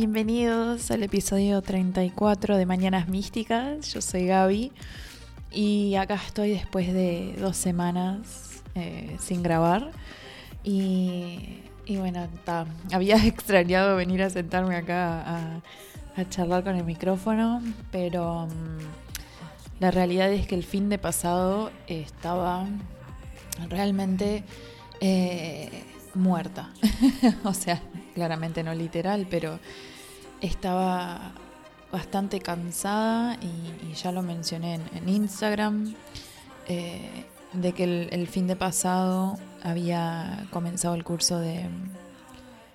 bienvenidos al episodio 34 de Mañanas Místicas. Yo soy Gaby y acá estoy después de dos semanas eh, sin grabar. Y, bueno, había extrañado venir a sentarme acá a, charlar con el micrófono, pero mm, la realidad es que el fin de pasado estaba realmente eh, muerta. o sea, claramente no literal, pero estaba bastante cansada y, ya lo mencioné en, Instagram, eh, de que el, fin de pasado había comenzado el curso de,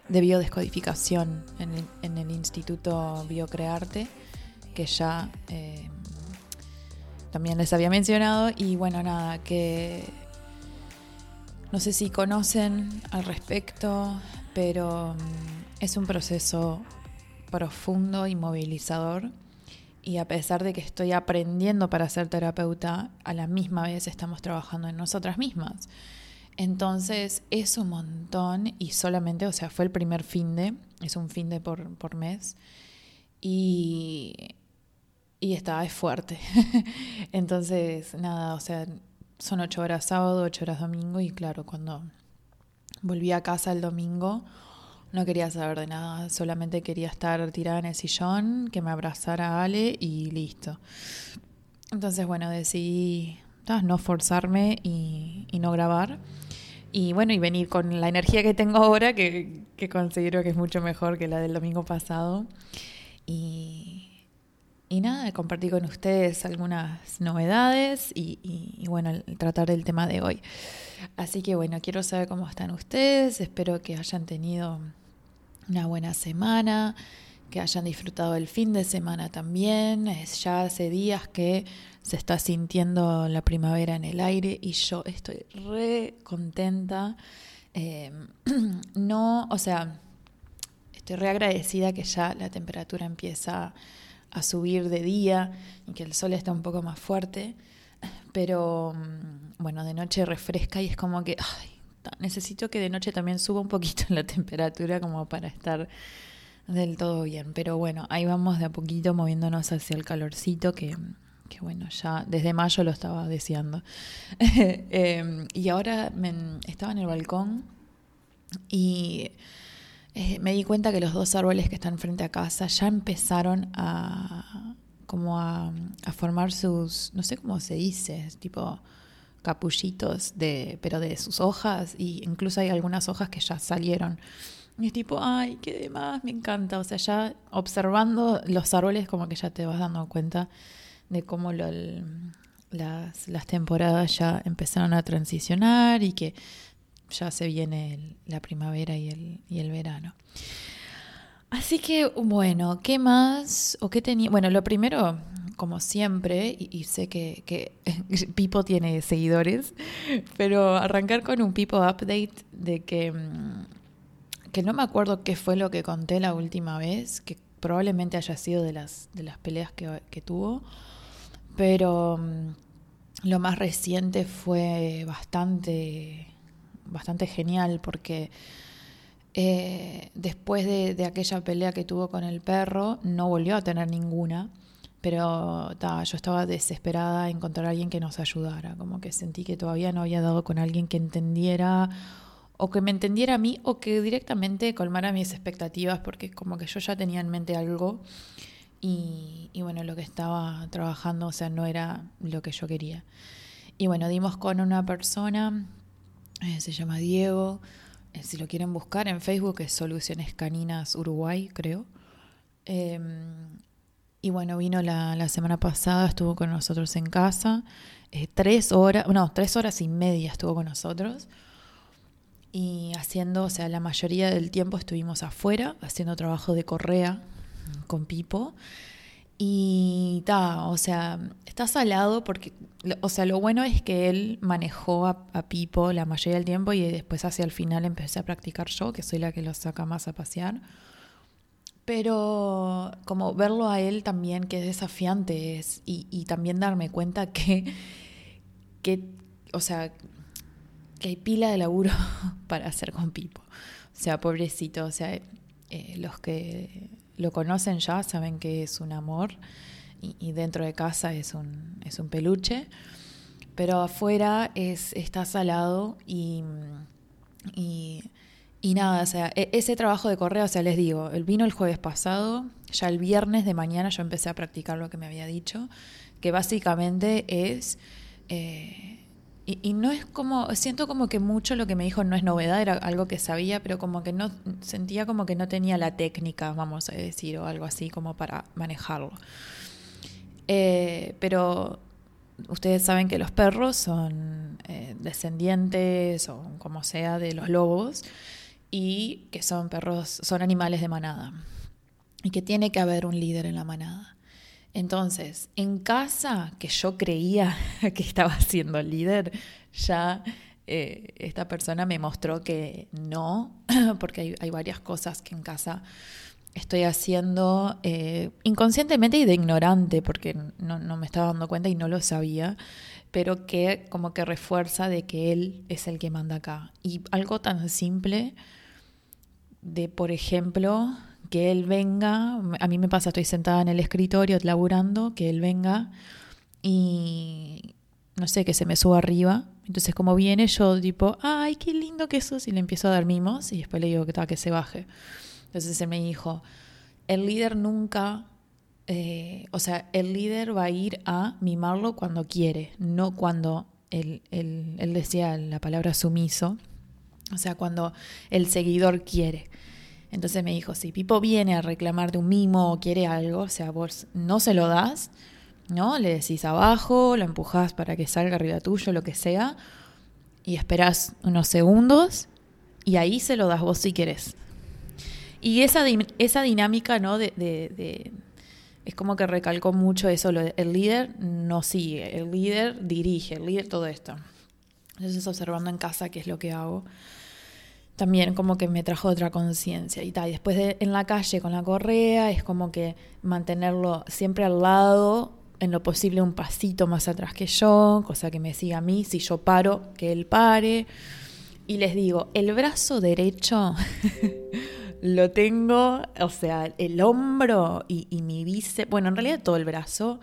biodescodificación en el, Instituto Biocrearte, que ya eh, también les había mencionado, y bueno, nada, que no sé si conocen al respecto, pero mm, es un proceso profundo y movilizador. Y a pesar de que estoy aprendiendo para ser terapeuta, a la misma vez estamos trabajando en nosotras mismas. Entonces es un montón y solamente, o sea, fue el primer fin de, es un fin de por, por mes. Y, y está, es fuerte. Entonces, nada, o sea, son ocho horas sábado, ocho horas domingo y claro, cuando volví a casa el domingo no quería saber de nada, solamente quería estar tirada en el sillón, que me abrazara Ale y listo. Entonces, bueno, decidí no forzarme y, no grabar. Y bueno, y venir con la energía que tengo ahora, que, que considero que es mucho mejor que la del domingo pasado. Y, y nada, compartir con ustedes algunas novedades y, bueno, tratar el tema de hoy. Así que bueno, quiero saber cómo están ustedes, espero que hayan tenido una buena semana, que hayan disfrutado el fin de semana también. Es ya hace días que se está sintiendo la primavera en el aire y yo estoy re contenta. Eh, no, o sea, estoy re agradecida que ya la temperatura empieza a subir de día y que el sol está un poco más fuerte, pero mm, bueno, de noche refresca y es como que necesito que de noche también suba un poquito la temperatura como para estar del todo bien, pero bueno, ahí vamos de a poquito moviéndonos hacia el calorcito que, que bueno, ya desde mayo lo estaba deseando. Em, y ahora me, estaba en el balcón y eh, me di cuenta que los dos árboles que están frente a casa ya empezaron a como a, formar sus, no sé cómo se dice, tipo capullitos de, pero de sus hojas, y incluso hay algunas hojas que ya salieron. Y es tipo, ay, qué demás, me encanta. O sea, ya observando los árboles, como que ya te vas dando cuenta de cómo las, las temporadas ya empezaron a transicionar y que ya se viene la primavera y el, y el verano. Así que, bueno, ¿qué más? ¿O qué tenía? Bueno, lo primero, como siempre, y, sé que, Pipo tiene seguidores, pero arrancar con un Pipo update de que, mm, que no me acuerdo qué fue lo que conté la última vez, que probablemente haya sido de las, de las peleas que, tuvo, pero mm, lo más reciente fue bastante bastante genial porque eh, después de, aquella pelea que tuvo con el perro, no volvió a tener ninguna. Pero yo estaba desesperada en encontrar a alguien que nos ayudara. Como que sentí que todavía no había dado con alguien que entendiera o que me entendiera a mí o que directamente colmara mis expectativas porque como que yo ya tenía en mente algo y, y bueno, lo que estaba trabajando, o sea, no era lo que yo quería. Y bueno, dimos con una persona eh, se llama Diego. Eh, si lo quieren buscar en Facebook es Soluciones Caninas Uruguay, creo. Em, y bueno, vino la, semana pasada, estuvo con nosotros en casa. Eh, tres horas, no, tres horas y media estuvo con nosotros. Y haciendo, o sea, la mayoría del tiempo estuvimos afuera, haciendo trabajo de correa con Pipo. Y ta, o sea, está salado porque, o sea, lo bueno es que él manejó a, Pipo la mayoría del tiempo y después hacia el final empecé a practicar yo, que soy la que lo saca más a pasear. Pero como verlo a él también, que es desafiante, es, y, y también darme cuenta que, que, o sea, que hay pila de laburo para hacer con Pipo. O sea, pobrecito, o sea, eh, los que lo conocen ya saben que es un amor y, dentro de casa es un, es un peluche, pero afuera es, está salado y, y, nada, o sea, e, ese trabajo de correo, o sea, les digo, él vino el jueves pasado, ya el viernes de mañana yo empecé a practicar lo que me había dicho, que básicamente es... Eh, y, no es como, siento como que mucho lo que me dijo no es novedad, era algo que sabía, pero como que no, sentía como que no tenía la técnica, vamos a decir, o algo así como para manejarlo. Eh, pero ustedes saben que los perros son eh, descendientes o como sea de los lobos y que son perros, son animales de manada y que tiene que haber un líder en la manada. Entonces, en casa, que yo creía que estaba siendo líder, ya eh, esta persona me mostró que no, porque hay varias cosas que en casa estoy haciendo eh, inconscientemente y de ignorante, porque no, me estaba dando cuenta y no lo sabía, pero que como que refuerza de que él es el que manda acá. Y algo tan simple de, por ejemplo, que él venga, a mí me pasa, estoy sentada en el escritorio laburando, que él venga y no sé, que se me suba arriba. Entonces como viene yo tipo, ay, qué lindo que sos, y le empiezo a dar mimos y después le digo que, que se baje. Entonces él me dijo, el líder nunca, eh, o sea, el líder va a ir a mimarlo cuando quiere, no cuando él, él, decía la palabra sumiso, o sea, cuando el seguidor quiere. Entonces me dijo, si Pipo viene a reclamarte un mimo o quiere algo, o sea, vos no se lo das, ¿no? Le decís abajo, lo empujás para que salga arriba tuyo, lo que sea, y esperás unos segundos y ahí se lo das vos si querés. Y esa, esa dinámica, ¿no? De, es como que recalcó mucho eso, lo el líder no sigue, el líder dirige, el líder todo esto. Entonces observando en casa qué es lo que hago, también como que me trajo otra conciencia y tal. Y después de, en la calle con la correa es como que mantenerlo siempre al lado, en lo posible un pasito más atrás que yo, cosa que me siga a mí, si yo paro, que él pare. Y les digo, el brazo derecho lo tengo, o sea, el hombro y, mi bíceps, bueno, en realidad todo el brazo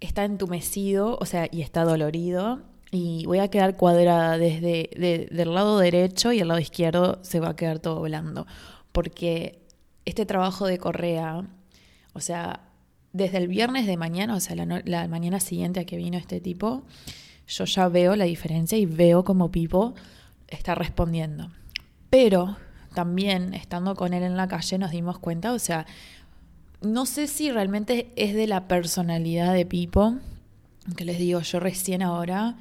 está entumecido, o sea, y está dolorido. Y voy a quedar cuadrada desde del lado derecho y el lado izquierdo se va a quedar todo blando. Porque este trabajo de correa, o sea, desde el viernes de mañana, o sea, la, mañana siguiente a que vino este tipo, yo ya veo la diferencia y veo como Pipo está respondiendo. Pero también estando con él en la calle nos dimos cuenta, o sea, no sé si realmente es de la personalidad de Pipo, que les digo, yo recién ahora,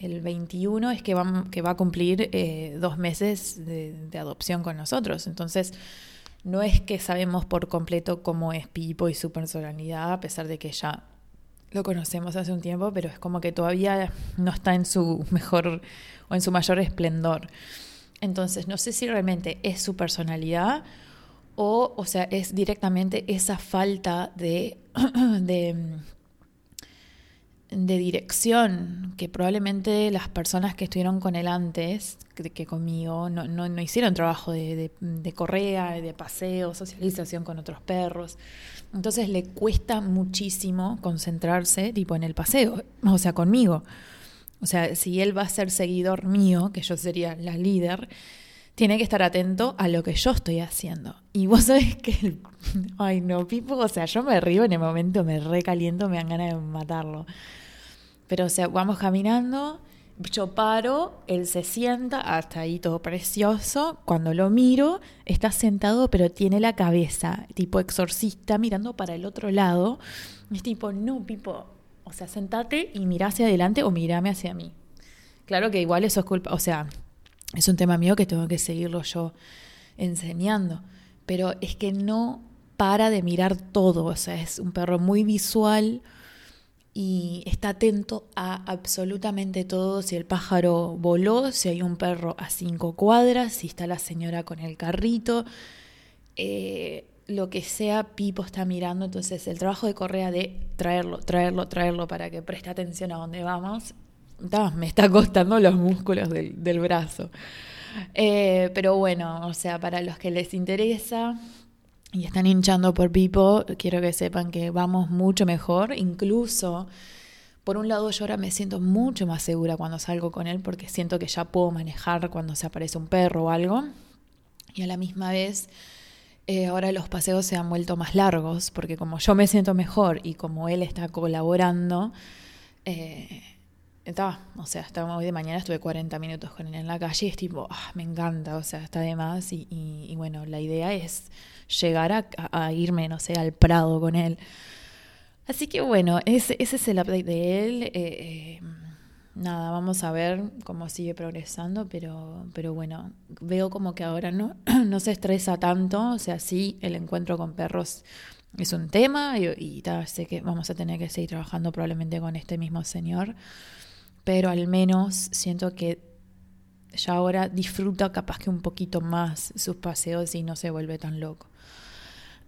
el 21 es que va, que va a cumplir eh, dos meses de, adopción con nosotros, entonces no es que sabemos por completo cómo es Pipo y su personalidad, a pesar de que ya lo conocemos hace un tiempo, pero es como que todavía no está en su mejor o en su mayor esplendor. Entonces, no sé si realmente es su personalidad o, o sea, es directamente esa falta de, dirección que probablemente las personas que estuvieron con él antes, que, conmigo, no, no, hicieron trabajo de, de, correa, de paseo, socialización con otros perros. Entonces le cuesta muchísimo concentrarse tipo en el paseo, o sea, conmigo. O sea, si él va a ser seguidor mío, que yo sería la líder, tiene que estar atento a lo que yo estoy haciendo. Y vos sabés que, ay no, Pipo, o sea, yo me río en el momento, me recaliento, me dan ganas de matarlo. Pero, o sea, vamos caminando, yo paro, él se sienta, hasta ahí todo precioso. Cuando lo miro, está sentado, pero tiene la cabeza tipo exorcista mirando para el otro lado. Es tipo, no, Pipo, o sea, sentate y mira hacia adelante o mírame hacia mí. Claro que igual eso es culpa, o sea, es un tema mío que tengo que seguirlo yo enseñando, pero es que no para de mirar todo, o sea, es un perro muy visual y está atento a absolutamente todo, si el pájaro voló, si hay un perro a cinco cuadras, si está la señora con el carrito. Eh, lo que sea, Pipo está mirando, entonces el trabajo de Correa de traerlo, traerlo, traerlo para que preste atención a dónde vamos, me está costando los músculos del, brazo. Eh, pero bueno, o sea, para los que les interesa, y están hinchando por Pipo, quiero que sepan que vamos mucho mejor. Incluso, por un lado, yo ahora me siento mucho más segura cuando salgo con él porque siento que ya puedo manejar cuando se aparece un perro o algo. Y a la misma vez, eh, ahora los paseos se han vuelto más largos porque como yo me siento mejor y como él está colaborando, eh, estaba, o sea, hasta hoy de mañana estuve 40 minutos con él en la calle y es tipo, ah, me encanta, o sea, está de más y, bueno, la idea es llegar a, irme, no sé, al Prado con él. Así que bueno, ese, ese es el update de él. Eh, eh, nada, vamos a ver cómo sigue progresando, pero, pero bueno, veo como que ahora no, no se estresa tanto, o sea, sí, el encuentro con perros es un tema y, y sé que vamos a tener que seguir trabajando probablemente con este mismo señor pero al menos siento que ya ahora disfruta capaz que un poquito más sus paseos y no se vuelve tan loco.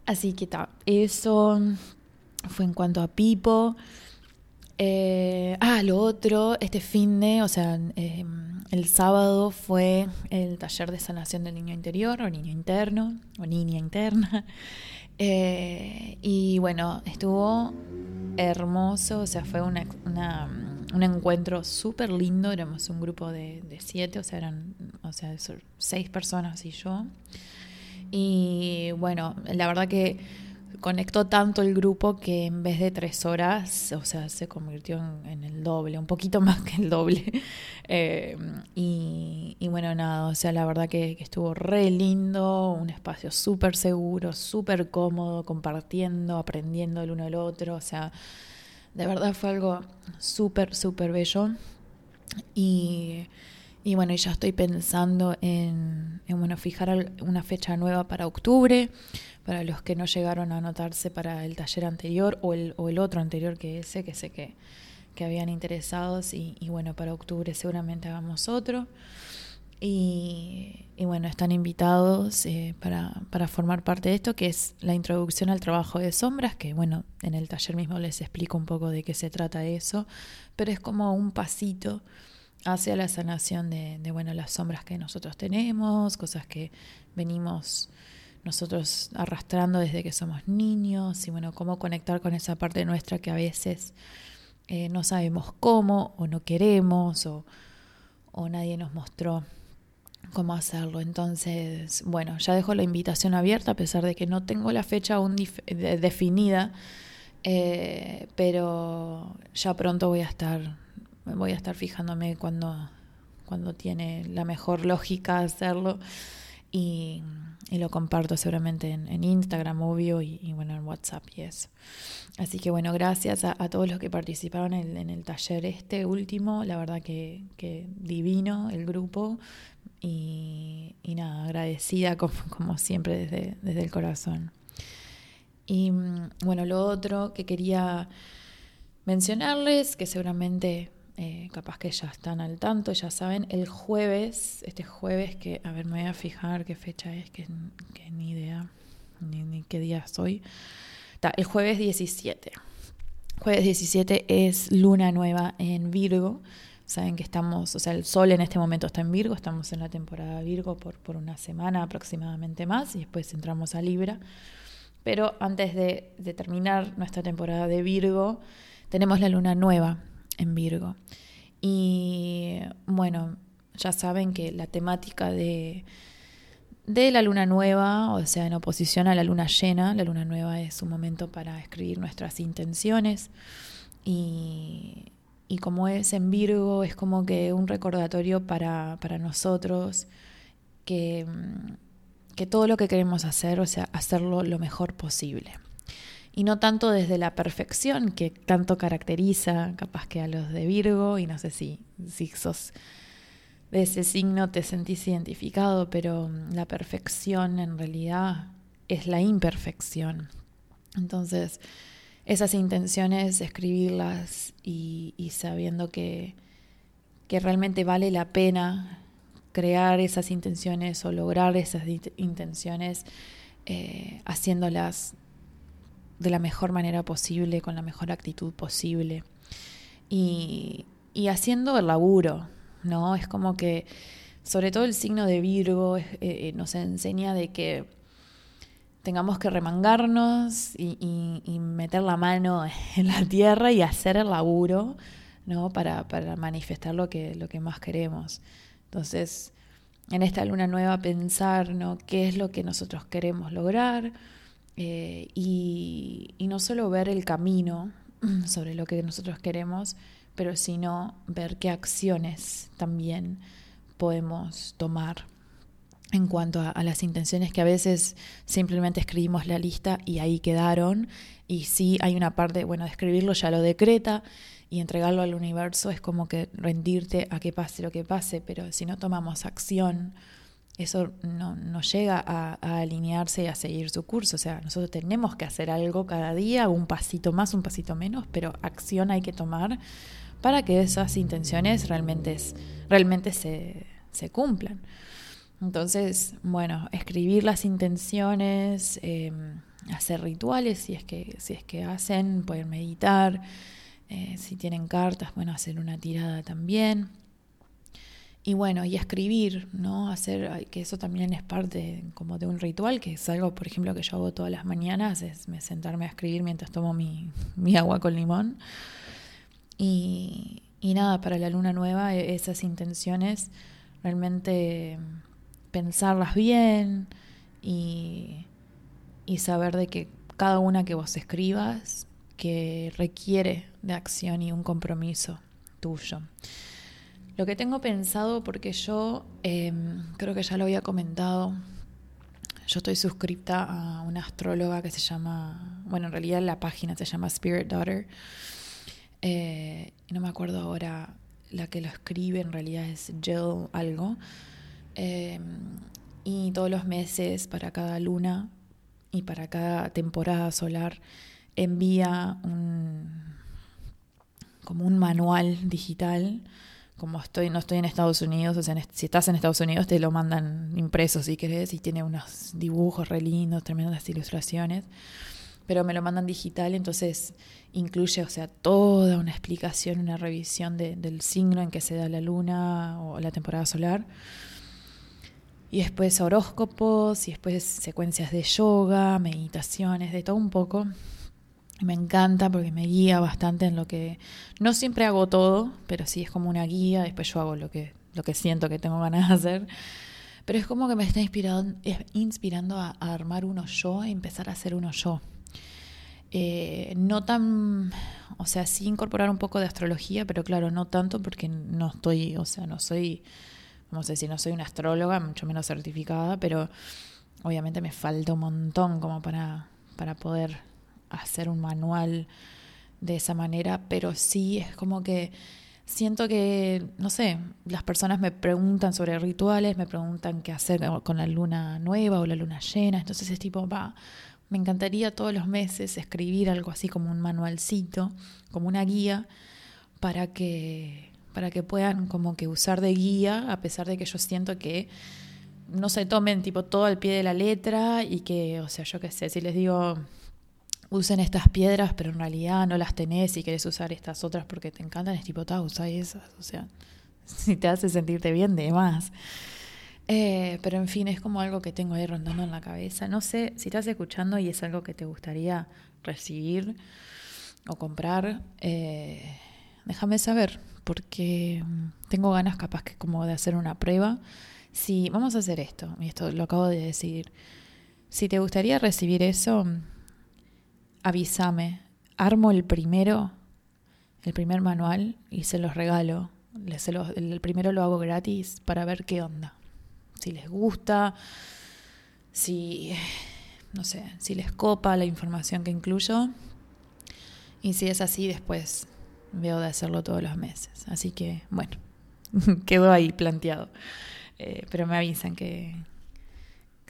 Así que está, eso fue en cuanto a Pipo. Eh, ah, lo otro, este fin de, o sea, em, el sábado fue el taller de sanación del niño interior o niño interno o niña interna. Eh, y bueno, estuvo hermoso, o sea, fue una, un encuentro súper lindo, éramos un grupo de, de, siete, o sea, eran o sea, seis personas y yo. Y bueno, la verdad que conectó tanto el grupo que en vez de tres horas, o sea, se convirtió en, el doble, un poquito más que el doble. Eh, y, bueno, nada, o sea, la verdad que, estuvo re lindo, un espacio súper seguro, súper cómodo, compartiendo, aprendiendo el uno del otro, o sea, de verdad fue algo súper, súper bello. Y, y bueno, ya estoy pensando en, en bueno, fijar una fecha nueva para octubre para los que no llegaron a anotarse para el taller anterior o el, o el otro anterior que ese, que sé que, que habían interesados y, bueno, para octubre seguramente hagamos otro. Y, y bueno, están invitados eh, para, para, formar parte de esto, que es la introducción al trabajo de sombras, que bueno, en el taller mismo les explico un poco de qué se trata eso, pero es como un pasito hacia la sanación de, bueno, las sombras que nosotros tenemos, cosas que venimos nosotros arrastrando desde que somos niños y bueno, cómo conectar con esa parte nuestra que a veces eh, no sabemos cómo o no queremos o, o nadie nos mostró cómo hacerlo. Entonces, bueno, ya dejo la invitación abierta a pesar de que no tengo la fecha aún definida, eh, pero ya pronto voy a estar, voy a estar fijándome cuando, cuando tiene la mejor lógica hacerlo y lo comparto seguramente en, Instagram, obvio, y, bueno, en WhatsApp y eso. Así que bueno, gracias a, todos los que participaron en, el taller este último, la verdad que, divino el grupo y, nada, agradecida como, siempre desde, desde el corazón. Y mm, bueno, lo otro que quería mencionarles, que seguramente eh, capaz que ya están al tanto, ya saben, el jueves, este jueves que, a ver, me voy a fijar qué fecha es, que, ni idea, ni, qué día soy. el jueves 17. Jueves 17 es luna nueva en Virgo. Saben que estamos, o sea, el sol en este momento está en Virgo, estamos en la temporada Virgo por, por una semana aproximadamente más y después entramos a Libra. Pero antes de terminar nuestra temporada de Virgo, tenemos la luna nueva en Virgo. Y bueno, ya saben que la temática de, de la luna nueva, o sea, en oposición a la luna llena, la luna nueva es un momento para escribir nuestras intenciones y, y como es en Virgo, es como que un recordatorio para, para nosotros que, que todo lo que queremos hacer, o sea, hacerlo lo mejor posible y no tanto desde la perfección que tanto caracteriza capaz que a los de Virgo y no sé si, si sos de ese signo te sentís identificado, pero la perfección en realidad es la imperfección. Entonces, esas intenciones, escribirlas y, sabiendo que, que realmente vale la pena crear esas intenciones o lograr esas intenciones eh, haciéndolas de la mejor manera posible, con la mejor actitud posible. Y, y haciendo el laburo, ¿no? Es como que, sobre todo el signo de Virgo, eh, eh, nos enseña de que tengamos que remangarnos y, meter la mano en la tierra y hacer el laburo, ¿no? Para, para manifestar lo que, lo que más queremos. Entonces, en esta luna nueva pensar, ¿no? ¿Qué es lo que nosotros queremos lograr? Eh, y, no solo ver el camino sobre lo que nosotros queremos, pero sino ver qué acciones también podemos tomar en cuanto a, las intenciones que a veces simplemente escribimos la lista y ahí quedaron. Y sí hay una parte, bueno, de escribirlo ya lo decreta y entregarlo al universo es como que rendirte a que pase lo que pase, pero si no tomamos acción, eso no, no llega a, alinearse y a seguir su curso. O sea, nosotros tenemos que hacer algo cada día, un pasito más, un pasito menos, pero acción hay que tomar para que esas intenciones realmente, realmente se, se cumplan. Entonces, bueno, escribir las intenciones, em, hacer rituales si es que, si es que hacen, pueden meditar, eh, si tienen cartas, bueno, hacer una tirada también. Y bueno, y escribir, ¿no? Hacer, que eso también es parte como de un ritual, que es algo, por ejemplo, que yo hago todas las mañanas, es sentarme a escribir mientras tomo mi, mi agua con limón. Y, y nada, para la luna nueva, e, esas intenciones realmente pensarlas bien y, saber de que cada una que vos escribas que requiere de acción y un compromiso tuyo. Lo que tengo pensado, porque yo em, creo que ya lo había comentado, yo estoy suscripta a una astróloga que se llama, bueno, en realidad la página se llama Spirit Daughter. Eh, no me acuerdo ahora la que lo escribe, en realidad es Jill algo. Em, y todos los meses, para cada luna y para cada temporada solar, envía como un manual digital. Como estoy, no estoy en Estados Unidos, o sea, si estás en Estados Unidos te lo mandan impreso si querés y tiene unos dibujos re lindos, tremendas ilustraciones pero me lo mandan digital, entonces incluye, o sea, toda una explicación, una revisión del signo en que se da la luna o la temporada solar y después horóscopos, y después secuencias de yoga, meditaciones, de todo un poco. Me encanta porque me guía bastante en lo que no siempre hago todo, pero sí es como una guía, después yo hago lo que, lo que siento que tengo ganas de hacer. Pero es como que me está inspirando, inspirando a, armar uno yo, a empezar a hacer uno yo. Eh, no tan, o sea, sí incorporar un poco de astrología, pero claro, no tanto porque no estoy, o sea, no soy no sé si no soy una astróloga, mucho menos certificada, pero obviamente me falta un montón como para, para poder hacer un manual de esa manera, pero sí es como que siento que, no sé, las personas me preguntan sobre rituales, me preguntan qué hacer con la luna nueva o la luna llena, entonces es tipo, va, me encantaría todos los meses escribir algo así como un manualcito, como una guía, para que para que puedan como que usar de guía, a pesar de que yo siento que no se tomen tipo todo al pie de la letra y que, o sea, yo qué sé, si les digo usen estas piedras, pero en realidad no las tenés y querés usar estas otras porque te encantan, es tipo, ta, usa esas, o sea, si te hace sentirte bien, de más. Eh, pero en fin, es como algo que tengo ahí rondando en la cabeza. No sé si estás escuchando y es algo que te gustaría recibir o comprar, eh, déjame saber porque mm, tengo ganas capaz que como de hacer una prueba. Si vamos a hacer esto, y esto lo acabo de decir, si te gustaría recibir eso, avísame. Armo el primero, el primer manual y se los regalo. el primero lo hago gratis para ver qué onda. Si les gusta, si, no sé, si les copa la información que incluyo. Y si es así, después veo de hacerlo todos los meses. Así que, bueno, quedó ahí planteado. Eh, pero me avisan que,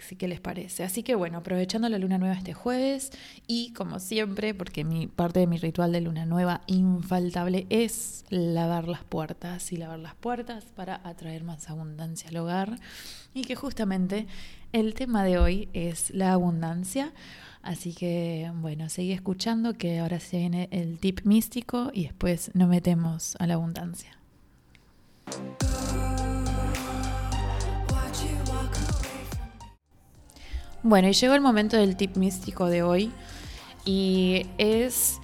sí que les parece. Así que bueno, aprovechando la luna nueva este jueves y como siempre, porque mi parte de mi ritual de luna nueva infaltable es lavar las puertas y lavar las puertas para atraer más abundancia al hogar y que justamente el tema de hoy es la abundancia. Así que bueno, seguí escuchando que ahora se viene el tip místico y después nos metemos a la abundancia. Bueno, y llegó el momento del tip místico de hoy y es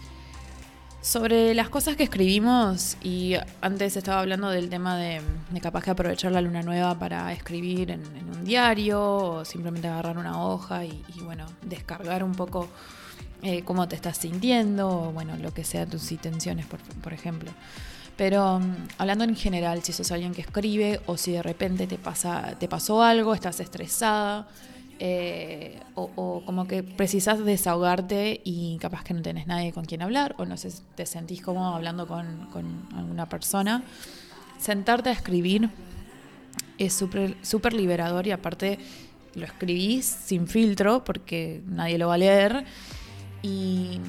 sobre las cosas que escribimos y antes estaba hablando del tema de, capaz que aprovechar la luna nueva para escribir en, un diario o simplemente agarrar una hoja y, bueno, descargar un poco eh, cómo te estás sintiendo o bueno, lo que sea tus intenciones, por, por ejemplo. Pero mm, hablando en general, si sos alguien que escribe o si de repente te, pasa, te pasó algo, estás estresada, eh, o, como que precisas desahogarte y capaz que no tenés nadie con quien hablar o no sé, te sentís como hablando con, alguna persona, sentarte a escribir es súper liberador y aparte lo escribís sin filtro porque nadie lo va a leer. Y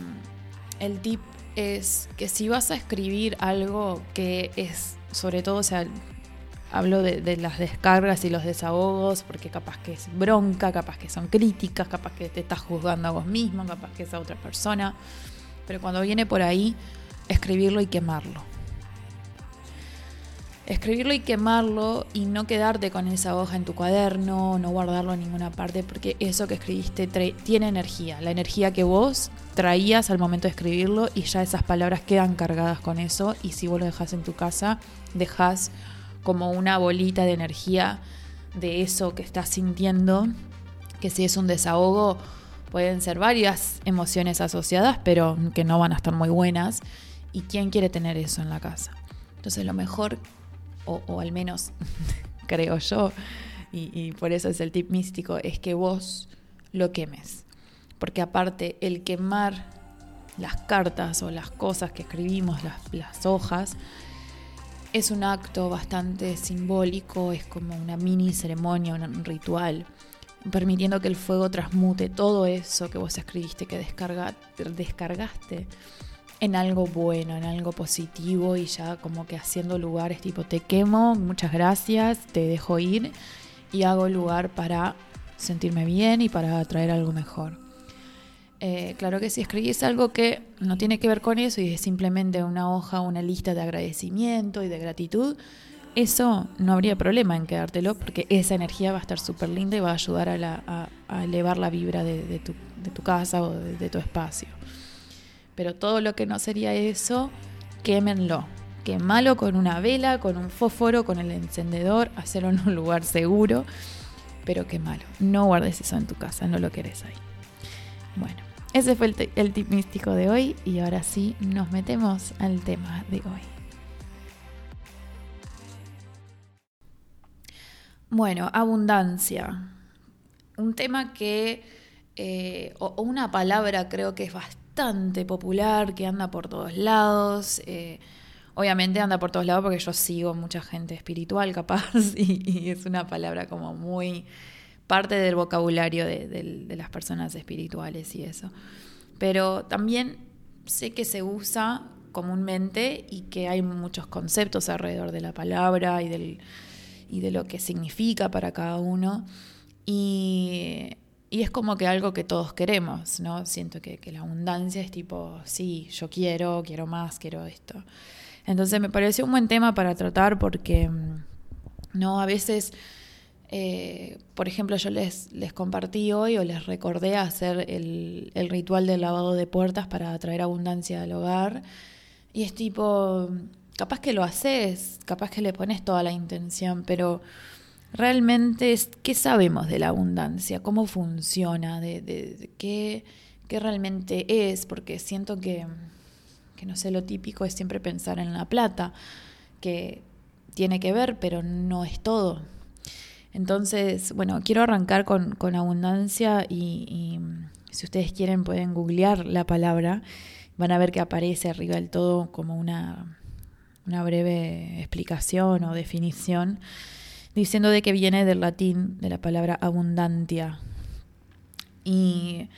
el tip es que si vas a escribir algo que es sobre todo, o sea, hablo de, las descargas y los desahogos, porque capaz que es bronca, capaz que son críticas, capaz que te estás juzgando a vos mismo, capaz que es a otra persona. Pero cuando viene por ahí, escribirlo y quemarlo. Escribirlo y quemarlo y no quedarte con esa hoja en tu cuaderno, no guardarlo en ninguna parte, porque eso que escribiste tiene energía, la energía que vos traías al momento de escribirlo y ya esas palabras quedan cargadas con eso y si vos lo dejas en tu casa, dejas como una bolita de energía de eso que estás sintiendo, que si es un desahogo pueden ser varias emociones asociadas, pero que no van a estar muy buenas. ¿Y quién quiere tener eso en la casa? Entonces lo mejor, o, al menos creo yo, y, por eso es el tip místico, es que vos lo quemes. Porque aparte el quemar las cartas o las cosas que escribimos, las hojas, es un acto bastante simbólico, es como una mini ceremonia, un ritual, permitiendo que el fuego transmute todo eso que vos escribiste, que descargaste en algo bueno, en algo positivo y ya como que haciendo lugares tipo te quemo, muchas gracias, te dejo ir y hago lugar para sentirme bien y para traer algo mejor. Eh, claro que si escribís algo que no tiene que ver con eso y es simplemente una hoja, una lista de agradecimiento y de gratitud, eso no habría problema en quedártelo porque esa energía va a estar súper linda y va a ayudar a, elevar la vibra de, tu, casa o de, tu espacio. Pero todo lo que no sería eso, quémenlo. Quémalo con una vela, con un fósforo, con el encendedor, hacerlo en un lugar seguro, pero quémalo. No guardes eso en tu casa, no lo querés ahí. Bueno, ese fue el, tip místico de hoy y ahora sí nos metemos al tema de hoy. Bueno, abundancia. Un tema que, eh, o, una palabra creo que es bastante popular, que anda por todos lados. Eh, obviamente anda por todos lados porque yo sigo mucha gente espiritual capaz y es una palabra como muy parte del vocabulario de, las personas espirituales y eso. Pero también sé que se usa comúnmente y que hay muchos conceptos alrededor de la palabra y, del, y de lo que significa para cada uno. Y, es como que algo que todos queremos, ¿no? Siento que, que, la abundancia es tipo, sí, yo quiero, quiero más, quiero esto. Entonces me pareció un buen tema para tratar porque, mm, ¿no? A veces eh, por ejemplo, yo les, les compartí hoy o les recordé hacer el, el ritual del lavado de puertas para atraer abundancia al hogar. Y es tipo, capaz que lo haces, capaz que le pones toda la intención, pero realmente es qué sabemos de la abundancia, cómo funciona, de, de, qué, qué, realmente es, porque siento que, que, no sé, lo típico es siempre pensar en la plata, que tiene que ver, pero no es todo. Entonces, bueno, quiero arrancar con, abundancia y, si ustedes quieren pueden googlear la palabra. Van a ver que aparece arriba del todo como una, una breve explicación o definición, diciendo de que viene del latín de la palabra abundantia y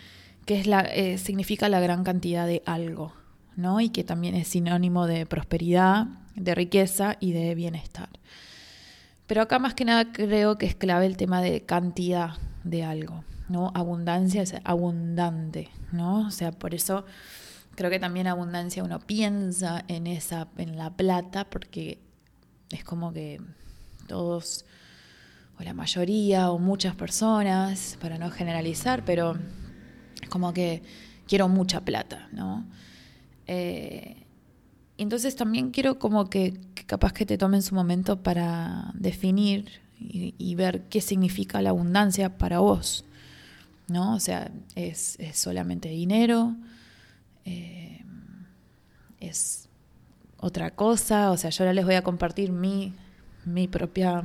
que es la, eh, significa la gran cantidad de algo, ¿no? Y que también es sinónimo de prosperidad, de riqueza y de bienestar. Pero acá más que nada creo que es clave el tema de cantidad de algo, ¿no? Abundancia es abundante, ¿no? O sea, por eso creo que también abundancia uno piensa en esa, en la plata, porque es como que todos o la mayoría, o muchas personas, para no generalizar, pero es como que quiero mucha plata, ¿no? Eh, entonces también quiero como que, capaz que te tomen su momento para definir y, ver qué significa la abundancia para vos, ¿no? O sea, es, solamente dinero, eh, es otra cosa, o sea, yo ahora les voy a compartir mi, mi propia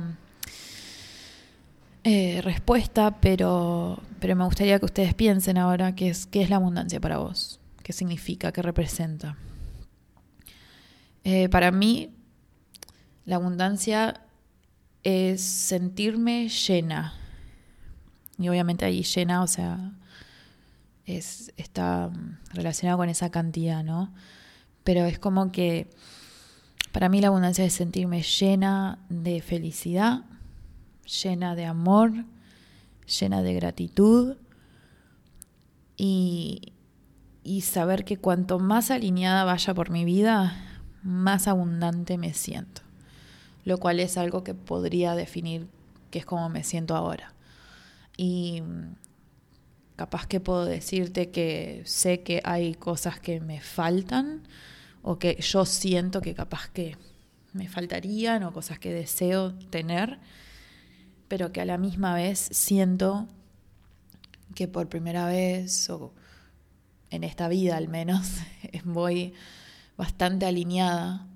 eh, respuesta, pero, pero me gustaría que ustedes piensen ahora qué es, qué es la abundancia para vos, qué significa, qué representa. Eh, para mí, la abundancia es sentirme llena. Y obviamente ahí llena, o sea, es, está relacionado con esa cantidad, ¿no? Pero es como que para mí la abundancia es sentirme llena de felicidad, llena de amor, llena de gratitud y saber que cuanto más alineada vaya por mi vida, más abundante me siento, lo cual es algo que podría definir que es como me siento ahora. Y capaz que puedo decirte que sé que hay cosas que me faltan o que yo siento que capaz que me faltarían o cosas que deseo tener, pero que a la misma vez siento que por primera vez o en esta vida al menos voy bastante alineada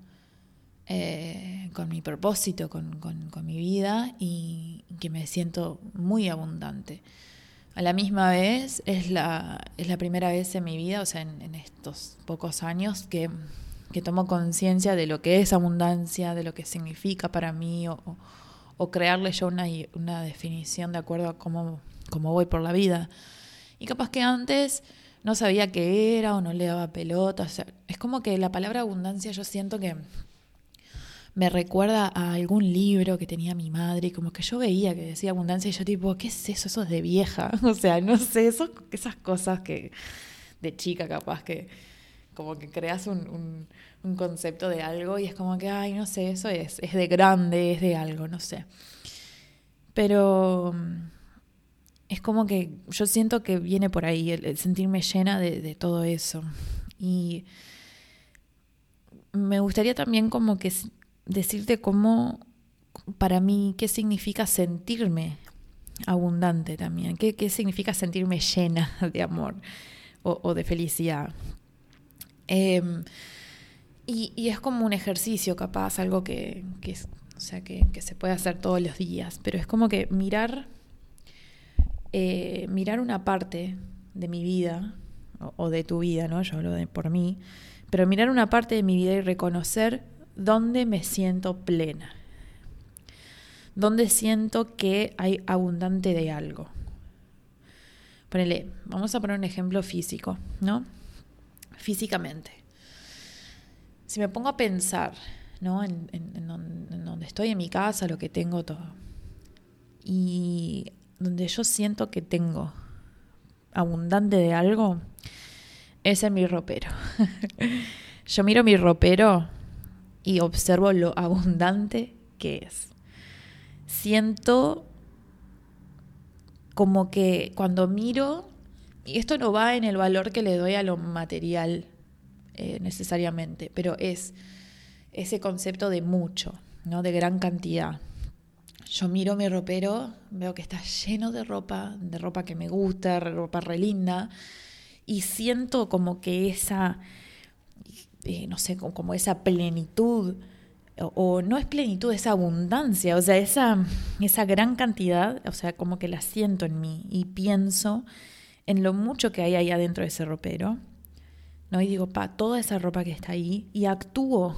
eh, con mi propósito, con, mi vida y que me siento muy abundante. A la misma vez es la, es la primera vez en mi vida, o sea, en, estos pocos años, que, tomo conciencia de lo que es abundancia, de lo que significa para mí, o, crearle yo una, una definición de acuerdo a cómo, cómo voy por la vida. Y capaz que antes no sabía qué era o no le daba pelota. es como que la palabra abundancia yo siento que me recuerda a algún libro que tenía mi madre y como que yo veía que decía abundancia y yo tipo, ¿qué es eso? Eso es de vieja. O sea, no sé, esas cosas que de chica capaz que como que creas un, un, concepto de algo y es como que, ay, no sé, eso es, es de grande, es de algo, no sé. Pero es como que yo siento que viene por ahí, el, sentirme llena de, todo eso. Y me gustaría también como que decirte cómo, para mí, qué significa sentirme abundante también, qué, significa sentirme llena de amor o, de felicidad. Em, y, es como un ejercicio capaz, algo que, o sea, que se puede hacer todos los días, pero es como que mirar eh, mirar una parte de mi vida, o, de tu vida, ¿no? Yo hablo de por mí, pero mirar una parte de mi vida y reconocer dónde me siento plena, dónde siento que hay abundante de algo. Ponele, vamos a poner un ejemplo físico, ¿no? Físicamente. Si me pongo a pensar, ¿no? En, en donde estoy en mi casa, lo que tengo todo. Y donde yo siento que tengo abundante de algo, es en mi ropero. yo miro mi ropero y observo lo abundante que es. Siento como que cuando miro, y esto no va en el valor que le doy a lo material eh, necesariamente, pero es ese concepto de mucho, ¿no? de gran cantidad. Yo miro mi ropero, veo que está lleno de ropa, de ropa que me gusta, ropa re linda, y siento como que esa, eh, no sé, como esa plenitud, o, no es plenitud, es abundancia, o sea, esa, esa gran cantidad, o sea, como que la siento en mí y pienso en lo mucho que hay ahí adentro de ese ropero, ¿no? Y digo, pa, toda esa ropa que está ahí, y actúo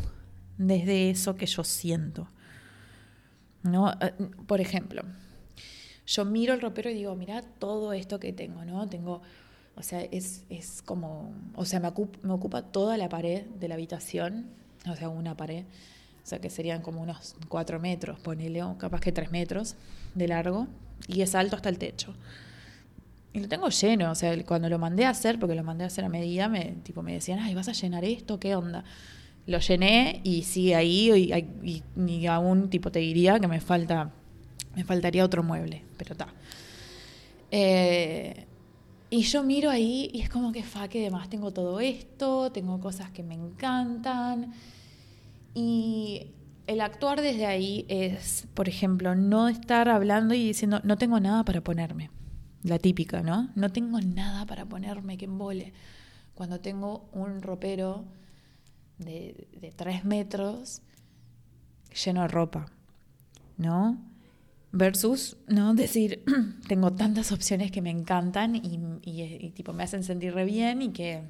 desde eso que yo siento. ¿No? Eh, por ejemplo, yo miro el ropero y digo, mira todo esto que tengo, ¿no? Tengo, o sea, es, es como, o sea, me ocupa, toda la pared de la habitación, o sea, una pared, o sea, que serían como unos cuatro metros, ponele, o capaz que tres metros de largo, y es alto hasta el techo. Y lo tengo lleno, o sea, cuando lo mandé a hacer, porque lo mandé a hacer a medida, me, tipo, me decían, ay, ¿vas a llenar esto? ¿Qué onda? Lo llené y sigue ahí y, aún tipo te diría que me falta Me faltaría otro mueble, pero está. Eh, y yo miro ahí y es como que, fa, que además tengo todo esto, tengo cosas que me encantan. Y el actuar desde ahí es, por ejemplo, no estar hablando y diciendo, no tengo nada para ponerme. La típica, ¿no? No tengo nada para ponerme que embole. Cuando tengo un ropero de, tres metros lleno de ropa, ¿no? Versus, ¿no? Decir, tengo tantas opciones que me encantan y, y, tipo me hacen sentir re bien y que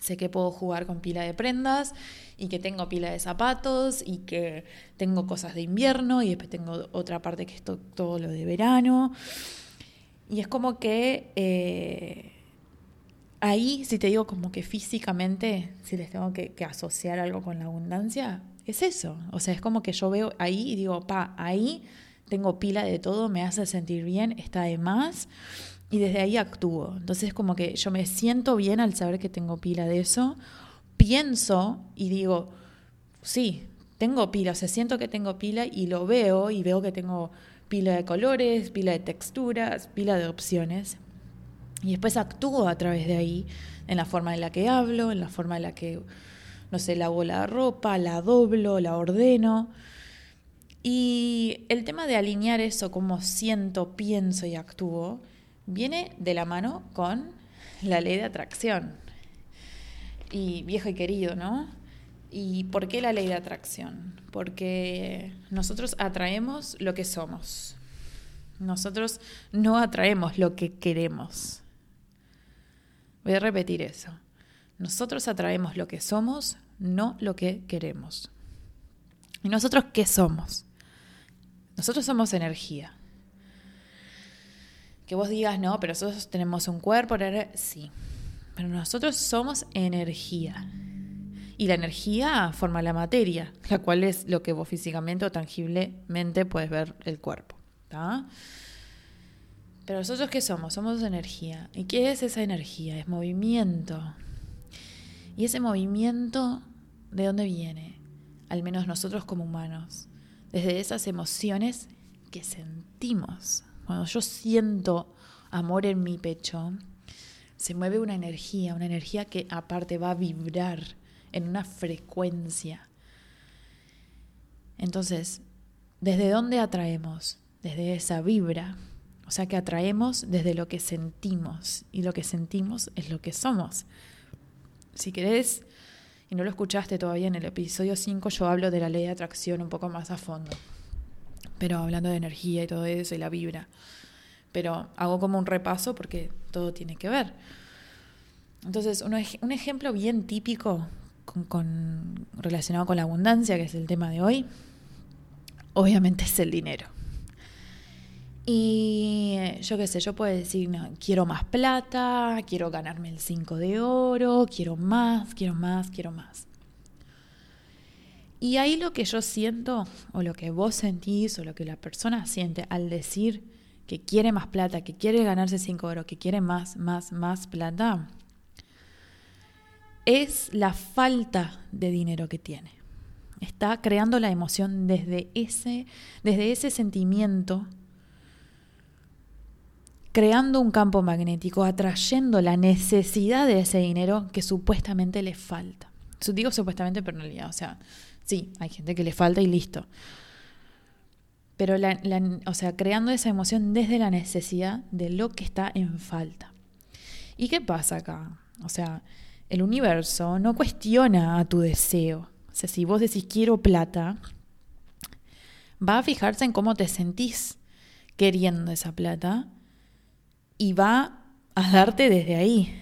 sé que puedo jugar con pila de prendas y que tengo pila de zapatos y que tengo cosas de invierno y después tengo otra parte que es todo lo de verano. Y es como que eh, ahí, si te digo como que físicamente, si les tengo que, asociar algo con la abundancia, es eso. O sea, es como que yo veo ahí y digo, pa, ahí tengo pila de todo, me hace sentir bien, está de más y desde ahí actúo. Entonces como que yo me siento bien al saber que tengo pila de eso, pienso y digo, sí, tengo pila, o sea, siento que tengo pila y lo veo y veo que tengo pila de colores, pila de texturas, pila de opciones. Y después actúo a través de ahí, en la forma en la que hablo, en la forma en la que, no sé, lavo la ropa, la doblo, la ordeno. Y el tema de alinear eso como siento, pienso y actúo viene de la mano con la ley de atracción. Y viejo y querido, ¿no? ¿Y por qué la ley de atracción? Porque nosotros atraemos lo que somos. Nosotros no atraemos lo que queremos. Voy a repetir eso. Nosotros atraemos lo que somos, no lo que queremos. ¿Y nosotros qué somos? Nosotros somos energía. Que vos digas, no, pero nosotros tenemos un cuerpo, sí. Pero nosotros somos energía. Y la energía forma la materia, la cual es lo que vos físicamente o tangiblemente puedes ver el cuerpo. Pero nosotros qué somos? Somos energía. ¿Y qué es esa energía? Es movimiento. Y ese movimiento, ¿de dónde viene? Al menos nosotros como humanos desde esas emociones que sentimos. Cuando yo siento amor en mi pecho, se mueve una energía, una energía que aparte va a vibrar en una frecuencia. Entonces, ¿desde dónde atraemos? Desde esa vibra. O sea que atraemos desde lo que sentimos y lo que sentimos es lo que somos. Si querés y no lo escuchaste todavía en el episodio 5, yo hablo de la ley de atracción un poco más a fondo. Pero hablando de energía y todo eso y la vibra. Pero hago como un repaso porque todo tiene que ver. Entonces, un, ejemplo bien típico relacionado con la abundancia, que es el tema de hoy, obviamente es el dinero. Y yo qué sé, yo puedo decir, quiero más plata, quiero ganarme el 5 de oro, quiero más, quiero más, quiero más. Y ahí lo que yo siento, o lo que vos sentís, o lo que la persona siente al decir que quiere más plata, que quiere ganarse 5 oro, que quiere más, más, más plata, es la falta de dinero que tiene. Está creando la emoción desde ese, desde ese sentimiento creando un campo magnético, atrayendo la necesidad de ese dinero que supuestamente le falta. Digo supuestamente, pero en realidad, o sea, sí, hay gente que le falta y listo. Pero, o sea, creando esa emoción desde la necesidad de lo que está en falta. ¿Y qué pasa acá? O sea, el universo no cuestiona a tu deseo. O sea, si vos decís quiero plata, va a fijarse en cómo te sentís queriendo esa plata y va a darte desde ahí.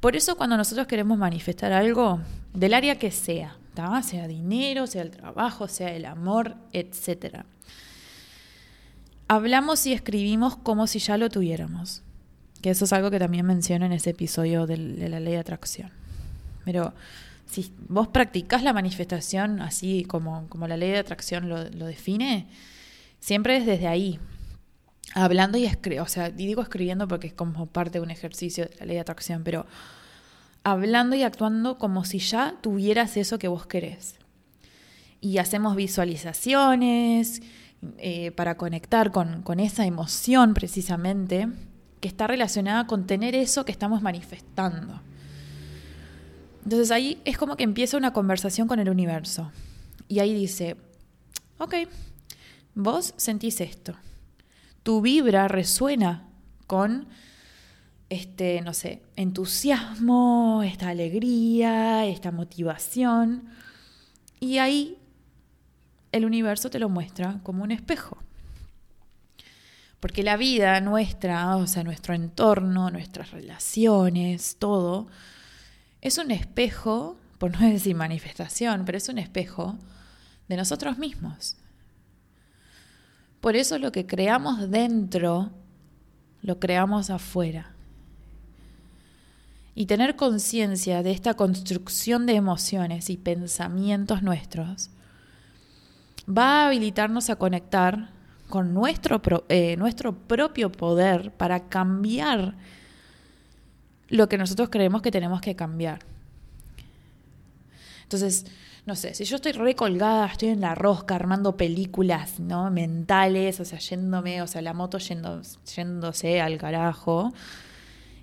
Por eso cuando nosotros queremos manifestar algo, del área que sea, sea dinero, sea el trabajo, sea el amor, etc. Hablamos y escribimos como si ya lo tuviéramos, que eso es algo que también menciono en ese episodio de, la ley de atracción. Pero si vos practicás la manifestación así como, como la ley de atracción lo, lo define, siempre es desde ahí, hablando y escribiendo, o sea, y digo escribiendo porque es como parte de un ejercicio de la ley de atracción, pero hablando y actuando como si ya tuvieras eso que vos querés. Y hacemos visualizaciones, eh, para conectar con, con esa emoción precisamente que está relacionada con tener eso que estamos manifestando. Entonces ahí es como que empieza una conversación con el universo. Y ahí dice, ok, vos sentís esto. Tu vibra resuena con este, no sé, entusiasmo, esta alegría, esta motivación. Y ahí el universo te lo muestra como un espejo. Porque la vida nuestra, o sea, nuestro entorno, nuestras relaciones, todo, es un espejo, por no decir manifestación, pero es un espejo de nosotros mismos. Por eso lo que creamos dentro, lo creamos afuera. Y tener conciencia de esta construcción de emociones y pensamientos nuestros va a habilitarnos a conectar con nuestro, eh, nuestro propio poder para cambiar lo que nosotros creemos que tenemos que cambiar. Entonces, no sé, si yo estoy recolgada, estoy en la rosca armando películas, ¿no? Mentales, o sea, yéndome, o sea, la moto yendo, yéndose al carajo.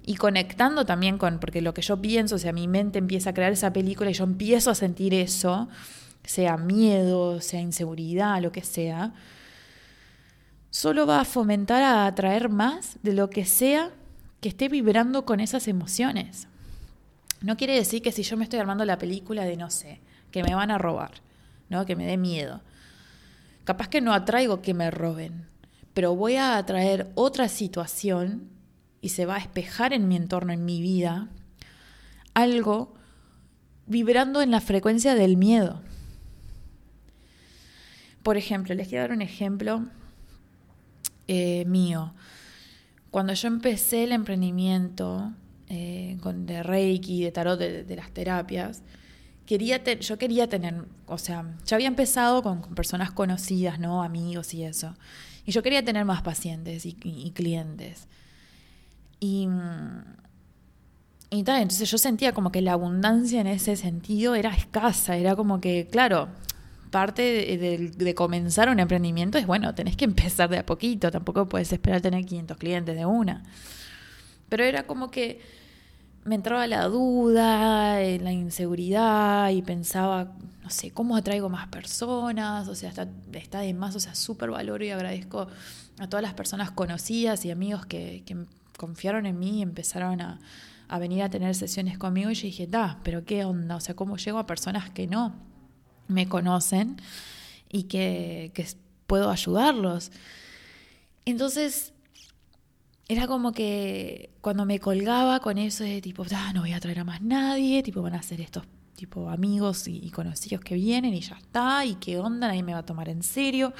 Y conectando también con, porque lo que yo pienso, o sea, mi mente empieza a crear esa película y yo empiezo a sentir eso, sea miedo, sea inseguridad, lo que sea, solo va a fomentar a atraer más de lo que sea que esté vibrando con esas emociones. No quiere decir que si yo me estoy armando la película de, no sé, que me van a robar, ¿no? Que me dé miedo. Capaz que no atraigo que me roben, pero voy a atraer otra situación y se va a espejar en mi entorno, en mi vida, algo vibrando en la frecuencia del miedo. Por ejemplo, les quiero dar un ejemplo eh, mío. Cuando yo empecé el emprendimiento eh, con de Reiki, de tarot, de las terapias, quería yo quería tener, o sea, ya había empezado con, personas conocidas, ¿no? Amigos y eso. Y yo quería tener más pacientes y, clientes. Y, y tal, entonces yo sentía como que la abundancia en ese sentido era escasa, era como que, claro, parte de, de, comenzar un emprendimiento es, bueno, tenés que empezar de a poquito, tampoco puedes esperar tener 500 clientes de una. Pero era como que me entraba la duda, eh, la inseguridad y pensaba, no sé, ¿cómo atraigo más personas? O sea, está, está de más, o sea, súper valoro y agradezco a todas las personas conocidas y amigos que, confiaron en mí y empezaron a, venir a tener sesiones conmigo y yo dije, da, pero qué onda, o sea, ¿cómo llego a personas que no me conocen y que, que puedo ayudarlos? Entonces era como que cuando me colgaba con eso de tipo, ah, no voy a traer a más nadie, tipo, van a ser estos tipo amigos y, conocidos que vienen y ya está, y qué onda, nadie me va a tomar en serio.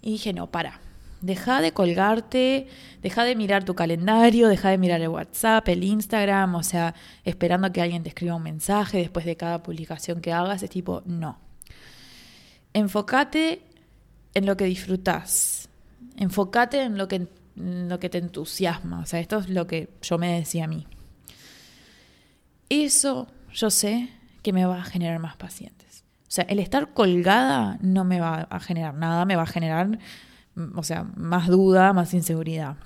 Y dije, no, para, deja de colgarte, deja de mirar tu calendario, deja de mirar el WhatsApp, el Instagram, o sea, esperando que alguien te escriba un mensaje después de cada publicación que hagas, es tipo, no. Enfócate en lo que disfrutas. Enfócate en lo que lo que te entusiasma. O sea, esto es lo que yo me decía a mí. Eso yo sé que me va a generar más pacientes. O sea, el estar colgada no me va a generar nada, me va a generar, o sea, más duda, más inseguridad.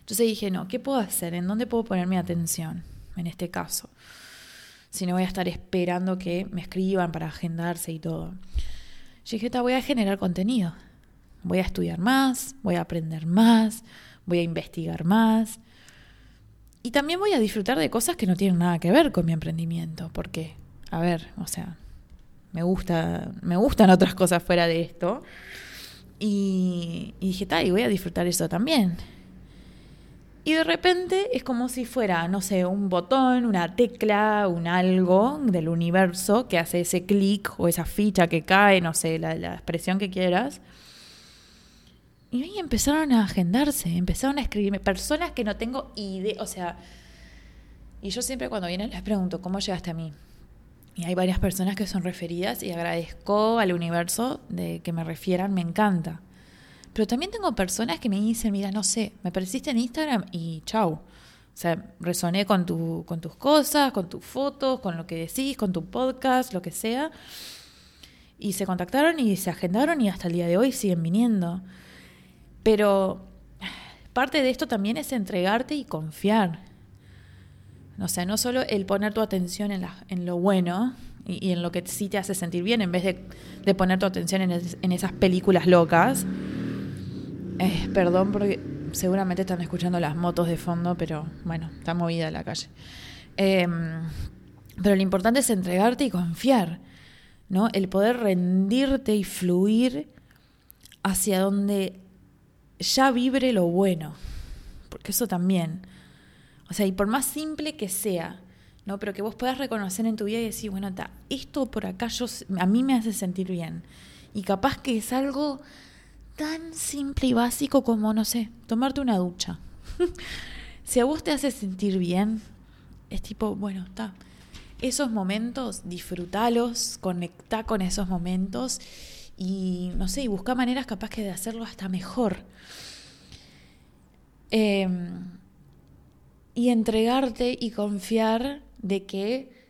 Entonces dije, no, ¿qué puedo hacer? ¿En dónde puedo poner mi atención en este caso? Si no voy a estar esperando que me escriban para agendarse y todo. Yo dije, voy a generar contenido. Voy a estudiar más, voy a aprender más, voy a investigar más. Y también voy a disfrutar de cosas que no tienen nada que ver con mi emprendimiento, porque, a ver, o sea, me gusta, me gustan otras cosas fuera de esto. Y, y dije, tal, y voy a disfrutar eso también. Y de repente es como si fuera, no sé, un botón, una tecla, un algo del universo que hace ese clic o esa ficha que cae, no sé, la, la expresión que quieras. Y ahí empezaron a agendarse, empezaron a escribirme personas que no tengo idea, o sea, y yo siempre cuando vienen les pregunto, ¿cómo llegaste a mí? Y hay varias personas que son referidas y agradezco al universo de que me refieran, me encanta. Pero también tengo personas que me dicen, mira, no sé, me apareciste en Instagram y chau. O sea, resoné con, tu, con tus cosas, con tus fotos, con lo que decís, con tu podcast, lo que sea. Y se contactaron y se agendaron y hasta el día de hoy siguen viniendo. Pero parte de esto también es entregarte y confiar. O sea, no solo el poner tu atención en, en lo bueno y, en lo que sí te hace sentir bien, en vez de, poner tu atención en, esas películas locas. Eh, perdón porque seguramente están escuchando las motos de fondo, pero bueno, está movida la calle. Em, pero lo importante es entregarte y confiar, ¿no? El poder rendirte y fluir hacia donde ya vibre lo bueno. Porque eso también. O sea, y por más simple que sea, ¿no? Pero que vos puedas reconocer en tu vida y decir, bueno, esto por acá a mí me hace sentir bien. Y capaz que es algo tan simple y básico como, no sé, tomarte una ducha. si a vos te hace sentir bien, es tipo, bueno, está. Esos momentos, disfrútalos, conecta con esos momentos y, no sé, y busca maneras capaz que de hacerlo hasta mejor. Em, y entregarte y confiar de que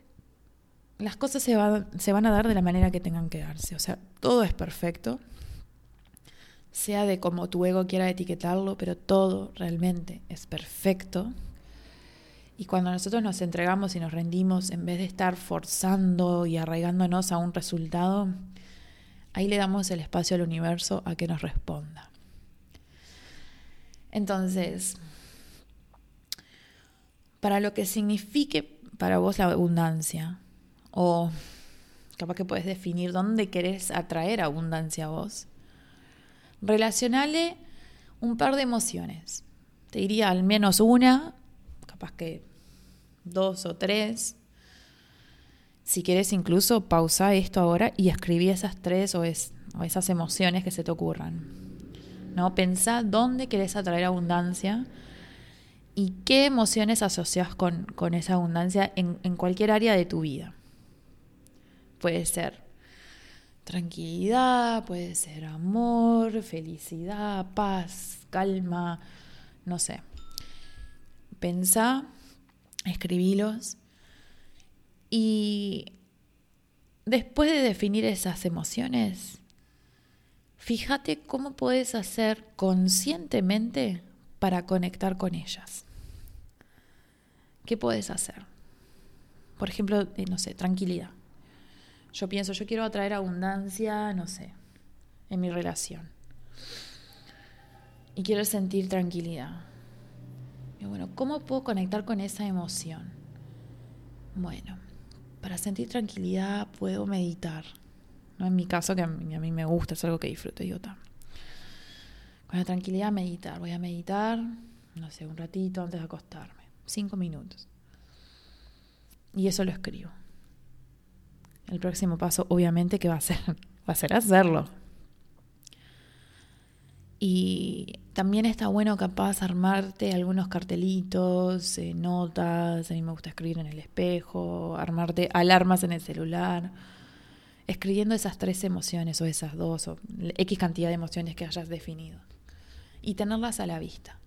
las cosas se, se van a dar de la manera que tengan que darse. O sea, todo es perfecto, sea de como tu ego quiera etiquetarlo, pero todo realmente es perfecto. Y cuando nosotros nos entregamos y nos rendimos, en vez de estar forzando y arraigándonos a un resultado, ahí le damos el espacio al universo a que nos responda. Entonces, para lo que signifique para vos la abundancia, o capaz que puedes definir dónde querés atraer abundancia a vos, relacionale un par de emociones. Te diría al menos una, capaz que dos o tres. Si quieres incluso pausa esto ahora y escribí esas tres o, o esas emociones que se te ocurran. ¿no? Pensá dónde querés atraer abundancia y qué emociones asocias con, esa abundancia en, en cualquier área de tu vida. Puede ser tranquilidad, puede ser amor, felicidad, paz, calma, no sé. Pensá, escribílos y después de definir esas emociones, fíjate cómo puedes hacer conscientemente para conectar con ellas. ¿Qué puedes hacer? Por ejemplo, eh, no sé, tranquilidad. Yo pienso, yo quiero atraer abundancia, no sé, en mi relación. Y quiero sentir tranquilidad. Y bueno, ¿cómo puedo conectar con esa emoción? Bueno, para sentir tranquilidad puedo meditar. ¿no? En mi caso, que a mí, me gusta, es algo que disfruto, yo Con la tranquilidad meditar. Voy a meditar, no sé, un ratito antes de acostarme. Cinco minutos. Y eso lo escribo. El próximo paso, obviamente, que va a ser? Va a ser hacerlo. Y también está bueno capaz armarte algunos cartelitos, eh, notas, a mí me gusta escribir en el espejo, armarte alarmas en el celular escribiendo esas tres emociones o esas dos o X cantidad de emociones que hayas definido y tenerlas a la vista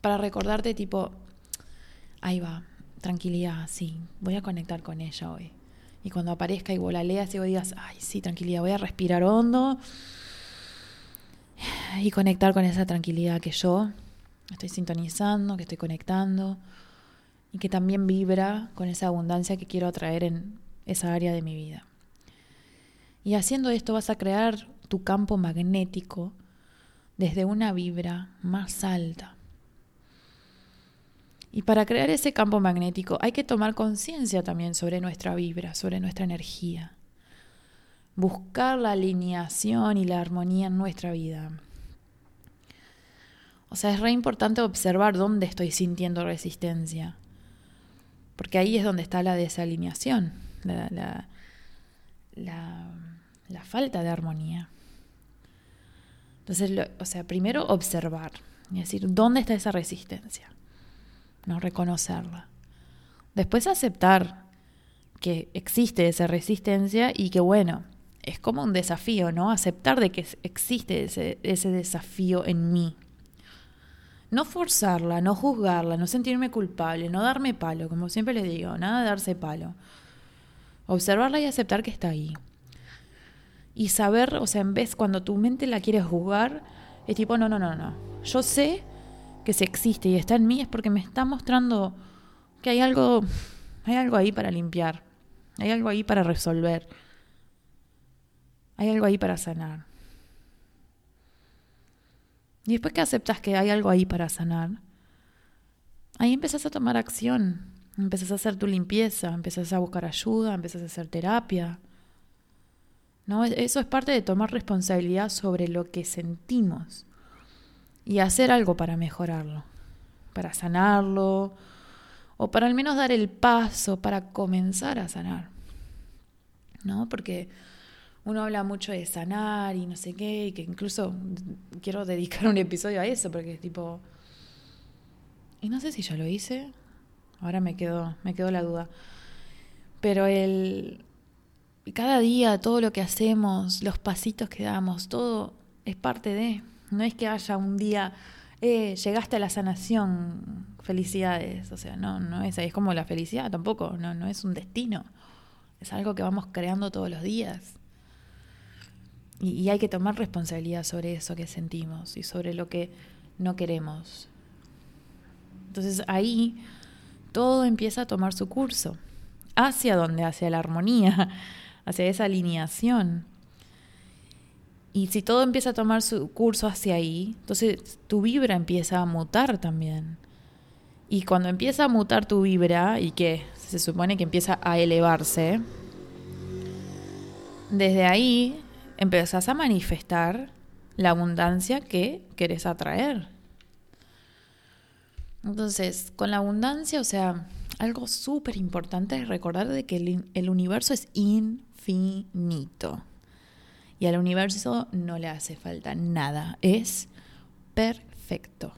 para recordarte tipo, ahí va, tranquilidad, sí, voy a conectar con ella hoy. Y cuando aparezca y vos la leas y vos digas, ay, sí, tranquilidad, voy a respirar hondo y conectar con esa tranquilidad que yo estoy sintonizando, que estoy conectando y que también vibra con esa abundancia que quiero atraer en esa área de mi vida. Y haciendo esto vas a crear tu campo magnético desde una vibra más alta. Y para crear ese campo magnético hay que tomar conciencia también sobre nuestra vibra, sobre nuestra energía. Buscar la alineación y la armonía en nuestra vida. O sea, es re importante observar dónde estoy sintiendo resistencia. Porque ahí es donde está la desalineación, la, falta de armonía. Entonces, o sea, primero observar y decir, ¿dónde está esa resistencia? No reconocerla. Después aceptar que existe esa resistencia y que bueno, es como un desafío, ¿no? Aceptar de que existe ese, desafío en mí. No forzarla, no juzgarla, no sentirme culpable, no darme palo, como siempre le digo, nada de darse palo. Observarla y aceptar que está ahí y saber, o sea, en vez cuando tu mente la quiere jugar, es tipo, no, no, no, no. Yo sé que si existe y está en mí es porque me está mostrando que hay algo, hay algo ahí para limpiar, hay algo ahí para resolver, hay algo ahí para sanar. Y después que aceptas que hay algo ahí para sanar, ahí empiezas a tomar acción, empiezas a hacer tu limpieza, empiezas a buscar ayuda, empiezas a hacer terapia. ¿No? Eso es parte de tomar responsabilidad sobre lo que sentimos y hacer algo para mejorarlo, para sanarlo, o para al menos dar el paso para comenzar a sanar. ¿No? Porque uno habla mucho de sanar y no sé qué, y que incluso quiero dedicar un episodio a eso, porque es tipo. Y no sé si yo lo hice. Ahora me quedó, me quedó la duda. Pero el. Cada día, todo lo que hacemos, los pasitos que damos, todo es parte de. No es que haya un día, eh, llegaste a la sanación, felicidades. O sea, no, no es, es como la felicidad tampoco, no, no es un destino. Es algo que vamos creando todos los días. Y, hay que tomar responsabilidad sobre eso que sentimos y sobre lo que no queremos. Entonces ahí todo empieza a tomar su curso. ¿Hacia dónde? Hacia la armonía, hacia esa alineación. Y si todo empieza a tomar su curso hacia ahí, entonces tu vibra empieza a mutar también. Y cuando empieza a mutar tu vibra y que se supone que empieza a elevarse, desde ahí empezás a manifestar la abundancia que querés atraer. Entonces, con la abundancia, o sea, algo súper importante es recordar de que el, el universo es infinito. Y al universo no le hace falta nada. Es perfecto.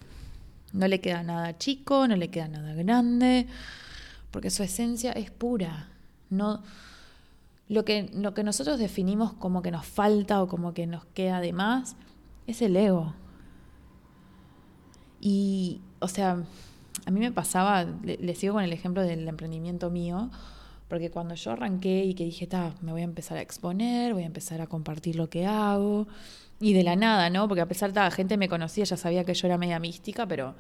No le queda nada chico, no le queda nada grande, porque su esencia es pura. No, lo, que, lo que nosotros definimos como que nos falta o como que nos queda de más es el ego. Y, o sea, a mí me pasaba, le, sigo con el ejemplo del emprendimiento mío, porque cuando yo arranqué y que dije, me voy a empezar a exponer, voy a empezar a compartir lo que hago, y de la nada, ¿no? Porque a pesar de la gente me conocía, ya sabía que yo era media mística, pero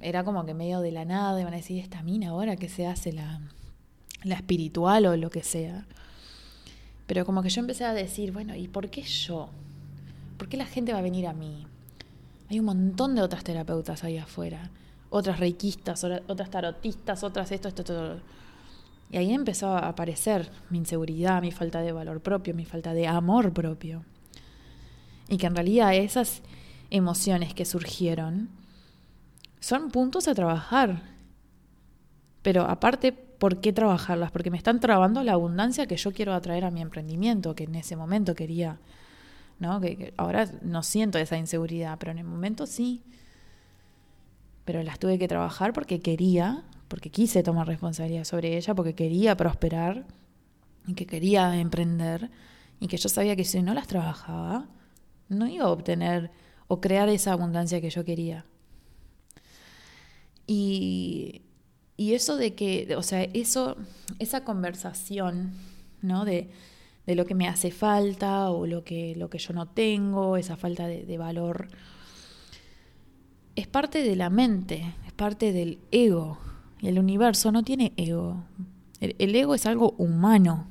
era como que medio de la nada, iban a decir, esta mina ahora que se hace la, la espiritual o lo que sea. Pero como que yo empecé a decir, bueno, ¿y por qué yo? ¿Por qué la gente va a venir a mí? Hay un montón de otras terapeutas ahí afuera, otras reikistas, otras tarotistas, otras esto, esto, esto. Y ahí empezó a aparecer mi inseguridad, mi falta de valor propio, mi falta de amor propio. Y que en realidad esas emociones que surgieron son puntos a trabajar. Pero aparte, ¿por qué trabajarlas? Porque me están trabando la abundancia que yo quiero atraer a mi emprendimiento, que en ese momento quería, ¿no? Que, ahora no siento esa inseguridad, pero en el momento sí. Pero las tuve que trabajar porque quería porque quise tomar responsabilidad sobre ella, porque quería prosperar y que quería emprender y que yo sabía que si no las trabajaba, no iba a obtener o crear esa abundancia que yo quería. Y, y eso de que, o sea, eso, esa conversación, ¿no? De, de lo que me hace falta o lo que, lo que yo no tengo, esa falta de, valor, es parte de la mente, es parte del ego, y el universo no tiene ego. El, ego es algo humano.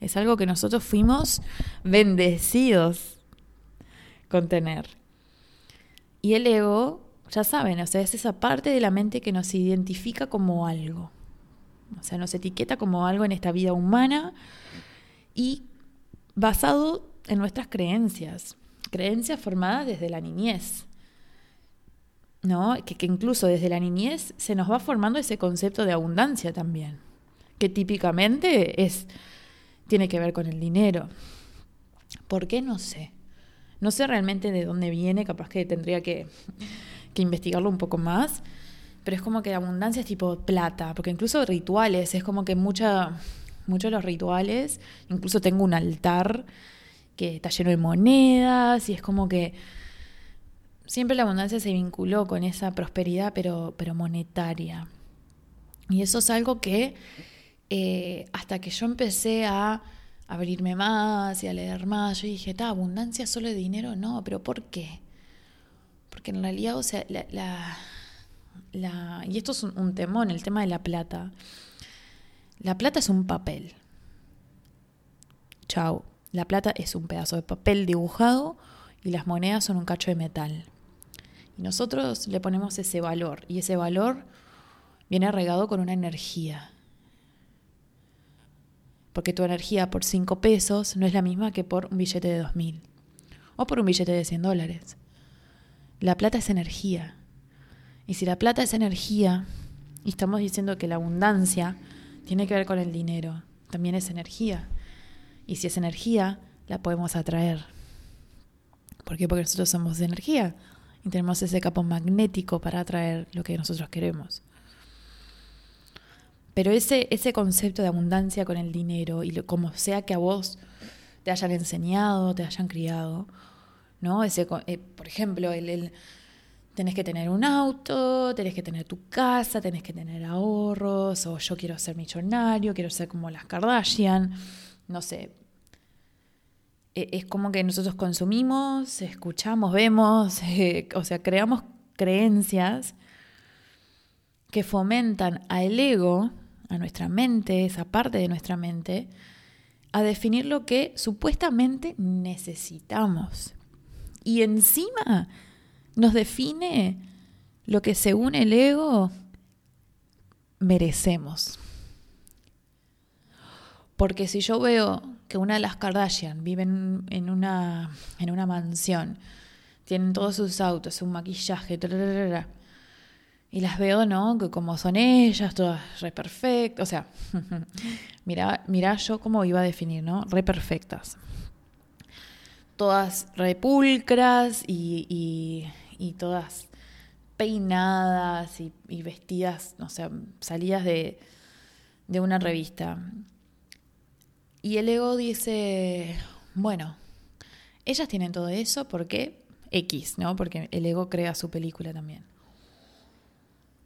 Es algo que nosotros fuimos bendecidos con tener. Y el ego, ya saben, o sea, es esa parte de la mente que nos identifica como algo. O sea, nos etiqueta como algo en esta vida humana y basado en nuestras creencias. Creencias formadas desde la niñez. ¿no? Que, que, incluso desde la niñez se nos va formando ese concepto de abundancia también, que típicamente es, tiene que ver con el dinero. ¿Por qué? No sé. No sé realmente de dónde viene, capaz que tendría que, que investigarlo un poco más, pero es como que la abundancia es tipo plata, porque incluso rituales, es como que muchos de los rituales, incluso tengo un altar que está lleno de monedas y es como que siempre la abundancia se vinculó con esa prosperidad, pero, pero monetaria. Y eso es algo que eh, hasta que yo empecé a, abrirme más y a leer más. Yo dije, ¿está abundancia solo de dinero? No, pero ¿por qué? Porque en realidad, o sea, la, la, y esto es un, temón, el tema de la plata. La plata es un papel. Chao. La plata es un pedazo de papel dibujado y las monedas son un cacho de metal. Y nosotros le ponemos ese valor y ese valor viene regado con una energía. Porque tu energía por 5 pesos no es la misma que por un billete de 2.000 o por un billete de 100 dólares. La plata es energía. Y si la plata es energía, y estamos diciendo que la abundancia tiene que ver con el dinero, también es energía. Y si es energía, la podemos atraer. ¿Por qué? Porque nosotros somos de energía y tenemos ese campo magnético para atraer lo que nosotros queremos. Pero ese, ese concepto de abundancia con el dinero y como sea que a vos te hayan enseñado, te hayan criado, eh, por ejemplo, el, tenés que tener un auto, tenés que tener tu casa, tenés que tener ahorros, o yo quiero ser millonario, quiero ser como las Kardashian, no sé. E, es como que nosotros consumimos, escuchamos, vemos, eh, o sea, creamos creencias que fomentan al ego a nuestra mente, esa parte de nuestra mente, a definir lo que supuestamente necesitamos. Y encima nos define lo que según el ego merecemos. Porque si yo veo que una de las Kardashian vive en una, en una mansión, tienen todos sus autos, un maquillaje, y las veo, ¿no? Que como son ellas, todas re perfectas. O sea, mira, mira yo cómo iba a definir, ¿no? Re perfectas. Todas repulcras y, y, todas peinadas y, vestidas, o sea, salidas de, de una revista. Y el ego dice, bueno, ellas tienen todo eso porque X, ¿no? Porque el ego crea su película también.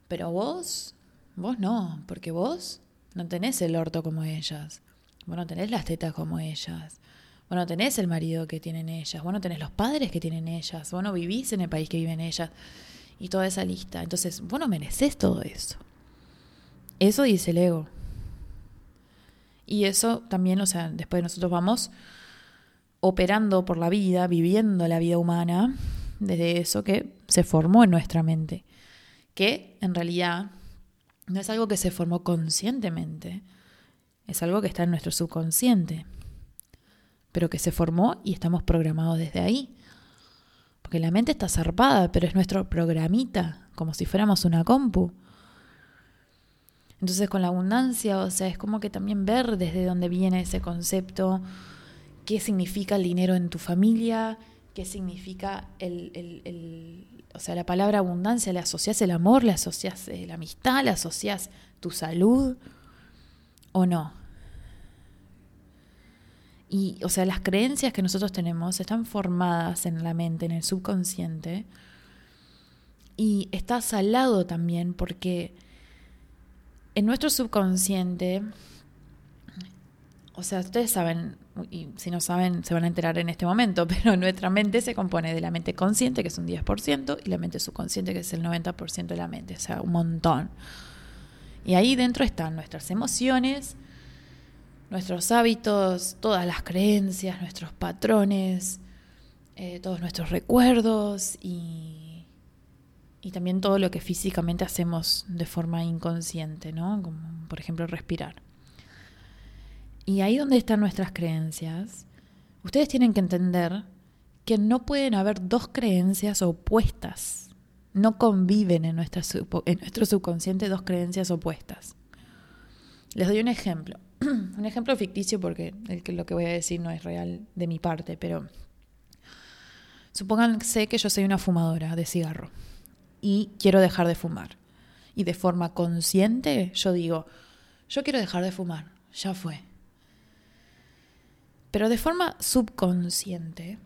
Pero vos, vos no, porque vos no tenés el orto como ellas. Vos no tenés las tetas como ellas. Vos no tenés el marido que tienen ellas. Vos no tenés los padres que tienen ellas. Vos no vivís en el país que viven ellas. Y toda esa lista. Entonces, vos no mereces todo eso. Eso dice el ego. Y eso también, o sea, después nosotros vamos operando por la vida, viviendo la vida humana, desde eso que se formó en nuestra mente que en realidad no es algo que se formó conscientemente, es algo que está en nuestro subconsciente, pero que se formó y estamos programados desde ahí. Porque la mente está zarpada, pero es nuestro programita, como si fuéramos una compu. Entonces con la abundancia, o sea, es como que también ver desde dónde viene ese concepto, qué significa el dinero en tu familia, qué significa el, o sea, la palabra abundancia le asocias el amor, le asocias eh, la amistad, le asocias tu salud o no. Y, o sea, las creencias que nosotros tenemos están formadas en la mente, en el subconsciente. Y está salado también porque en nuestro subconsciente, o sea, ustedes saben, y si no saben se van a enterar en este momento, pero nuestra mente se compone de la mente consciente, que es un 10%, y la mente subconsciente, que es el 90% de la mente, o sea, un montón. Y ahí dentro están nuestras emociones, nuestros hábitos, todas las creencias, nuestros patrones, eh, todos nuestros recuerdos y, y también todo lo que físicamente hacemos de forma inconsciente, ¿no? Como por ejemplo respirar. Y ahí donde están nuestras creencias, ustedes tienen que entender que no pueden haber dos creencias opuestas. No conviven en, nuestra, en nuestro subconsciente dos creencias opuestas. Les doy un ejemplo. un ejemplo ficticio porque lo que voy a decir no es real de mi parte, pero supónganse que yo soy una fumadora de cigarro y quiero dejar de fumar. Y de forma consciente yo digo, yo quiero dejar de fumar, ya fue. Pero de forma subconsciente,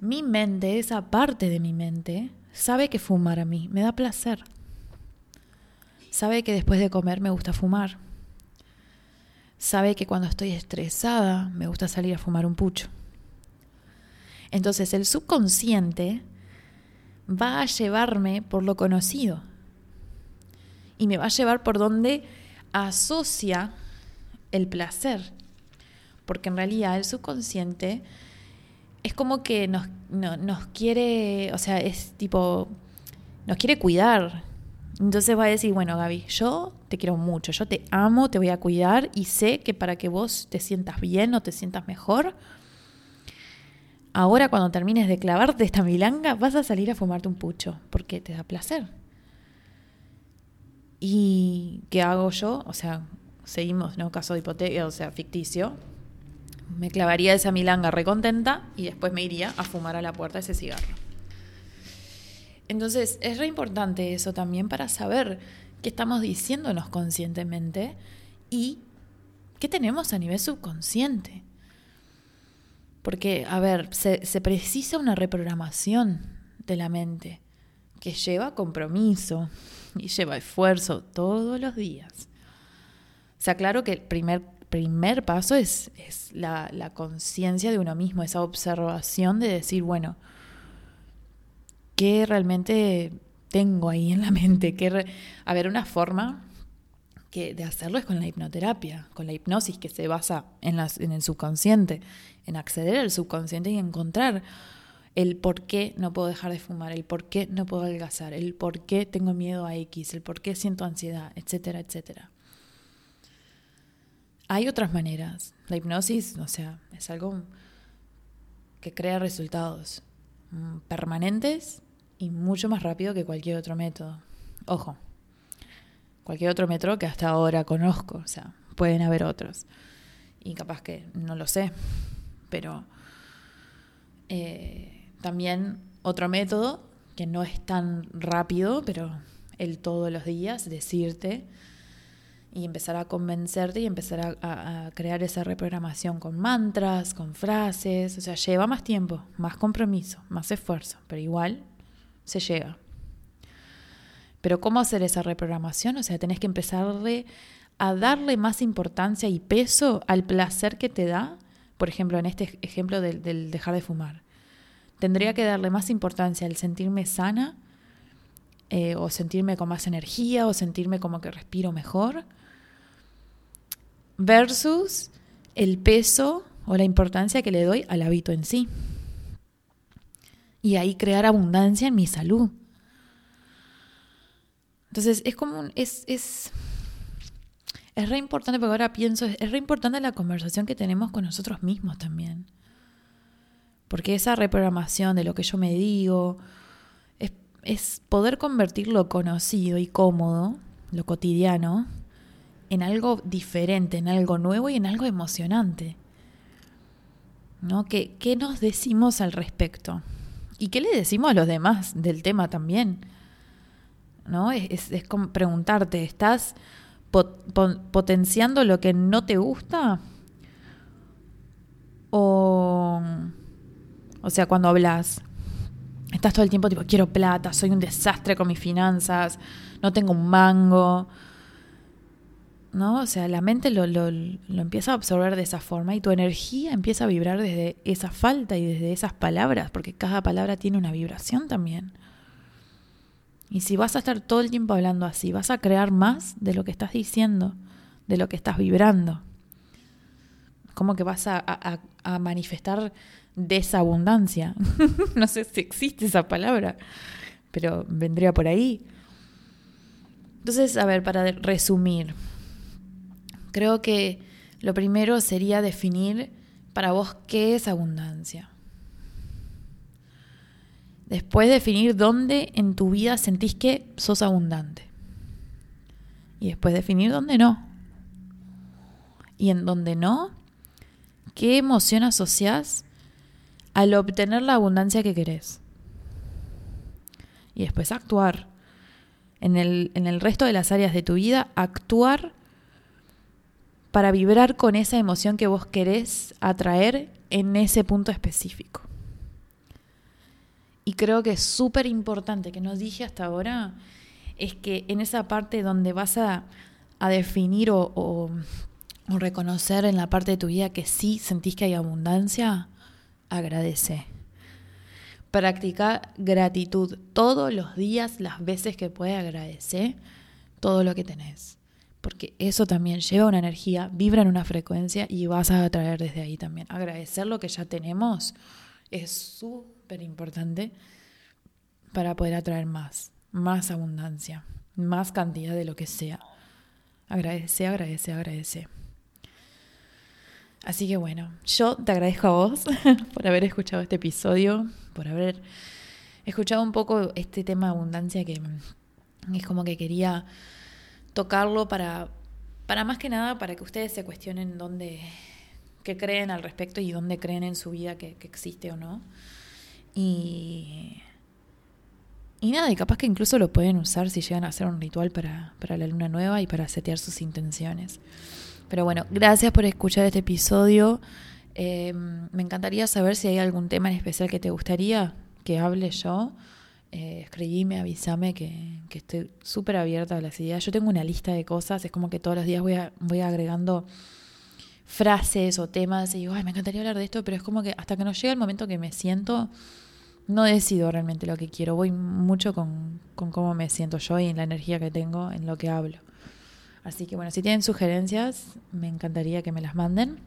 mi mente, esa parte de mi mente, sabe que fumar a mí me da placer. Sabe que después de comer me gusta fumar. Sabe que cuando estoy estresada me gusta salir a fumar un pucho. Entonces el subconsciente va a llevarme por lo conocido y me va a llevar por donde asocia el placer. Porque en realidad el subconsciente es como que nos, nos quiere, o sea, es tipo, nos quiere cuidar. Entonces va a decir, bueno, Gaby, yo te quiero mucho, yo te amo, te voy a cuidar y sé que para que vos te sientas bien o te sientas mejor, ahora cuando termines de clavarte esta milanga, vas a salir a fumarte un pucho, porque te da placer. ¿Y qué hago yo? O sea, seguimos, ¿no? Caso de hipoteca, o sea, ficticio. Me clavaría esa milanga recontenta y después me iría a fumar a la puerta ese cigarro. Entonces, es re importante eso también para saber qué estamos diciéndonos conscientemente y qué tenemos a nivel subconsciente. Porque, a ver, se, precisa una reprogramación de la mente que lleva compromiso y lleva esfuerzo todos los días. O sea, claro que el primer, primer paso es, es la conciencia de uno mismo, esa observación de decir, bueno, ¿qué realmente tengo ahí en la mente? ¿Qué A ver, una forma que de hacerlo es con la hipnoterapia, con la hipnosis que se basa en, en el subconsciente, en acceder al subconsciente y encontrar el por qué no puedo dejar de fumar, el por qué no puedo adelgazar, el por qué tengo miedo a X, el por qué siento ansiedad, etcétera, etcétera. Hay otras maneras. La hipnosis, o sea, es algo que crea resultados permanentes y mucho más rápido que cualquier otro método. Ojo, cualquier otro metro que hasta ahora conozco. O sea, pueden haber otros. Y capaz que no lo sé. Pero eh, también otro método que no es tan rápido, pero el todos los días decirte y empezar a convencerte y empezar a, crear esa reprogramación con mantras, con frases, o sea, lleva más tiempo, más compromiso, más esfuerzo, pero igual se llega. Pero ¿cómo hacer esa reprogramación? O sea, tenés que empezarle a darle más importancia y peso al placer que te da, por ejemplo, en este ejemplo del, dejar de fumar. Tendría que darle más importancia al sentirme sana, eh, o sentirme con más energía, o sentirme como que respiro mejor, versus el peso o la importancia que le doy al hábito en sí. Y ahí crear abundancia en mi salud. Entonces es como es, es, es re importante, porque ahora pienso, es re importante la conversación que tenemos con nosotros mismos también. Porque esa reprogramación de lo que yo me digo, es, es poder convertir lo conocido y cómodo, lo cotidiano, en algo diferente, en algo nuevo y en algo emocionante. ¿No? ¿Qué, ¿Qué nos decimos al respecto? ¿Y qué le decimos a los demás del tema también? ¿no? Es, es, como preguntarte, ¿estás potenciando lo que no te gusta? O, o sea, cuando hablas, estás todo el tiempo tipo, quiero plata, soy un desastre con mis finanzas, no tengo un mango. ¿No? O sea, la mente lo, lo, lo empieza a absorber de esa forma y tu energía empieza a vibrar desde esa falta y desde esas palabras, porque cada palabra tiene una vibración también. Y si vas a estar todo el tiempo hablando así, vas a crear más de lo que estás diciendo, de lo que estás vibrando. Como que vas a, manifestar desabundancia. no sé si existe esa palabra, pero vendría por ahí. Entonces, a ver, para resumir, creo que lo primero sería definir para vos qué es abundancia. Después definir dónde en tu vida sentís que sos abundante. Y después definir dónde no. Y en dónde no, qué emoción asociás al obtener la abundancia que querés. Y después actuar. En el, en el resto de las áreas de tu vida, actuar para vibrar con esa emoción que vos querés atraer en ese punto específico. Y creo que es súper importante que nos dije hasta ahora, es que en esa parte donde vas a, definir o, o reconocer en la parte de tu vida que sí sentís que hay abundancia, agradece. Practica gratitud todos los días, las veces que puedes agradecer todo lo que tenés. Porque eso también lleva una energía, vibra en una frecuencia y vas a atraer desde ahí también. Agradecer lo que ya tenemos es súper importante para poder atraer más, más abundancia, más cantidad de lo que sea. Agradece, agradece, agradece. Así que bueno, yo te agradezco a vos por haber escuchado este episodio, por haber escuchado un poco este tema de abundancia que es como que quería tocarlo para, para más que nada para que ustedes se cuestionen dónde, qué creen al respecto y dónde creen en su vida que, existe o no. Y, y nada, y capaz que incluso lo pueden usar si llegan a hacer un ritual para, para la luna nueva y para setear sus intenciones. Pero bueno, gracias por escuchar este episodio. Em, me encantaría saber si hay algún tema en especial que te gustaría que hable yo. Eh, escribime, avísame que, que estoy súper abierta a las ideas. Yo tengo una lista de cosas, es como que todos los días voy, voy agregando frases o temas y digo, ay, me encantaría hablar de esto, pero es como que hasta que no llega el momento que me siento, no decido realmente lo que quiero. Voy mucho con, con cómo me siento yo y en la energía que tengo en lo que hablo. Así que bueno, si tienen sugerencias, me encantaría que me las manden.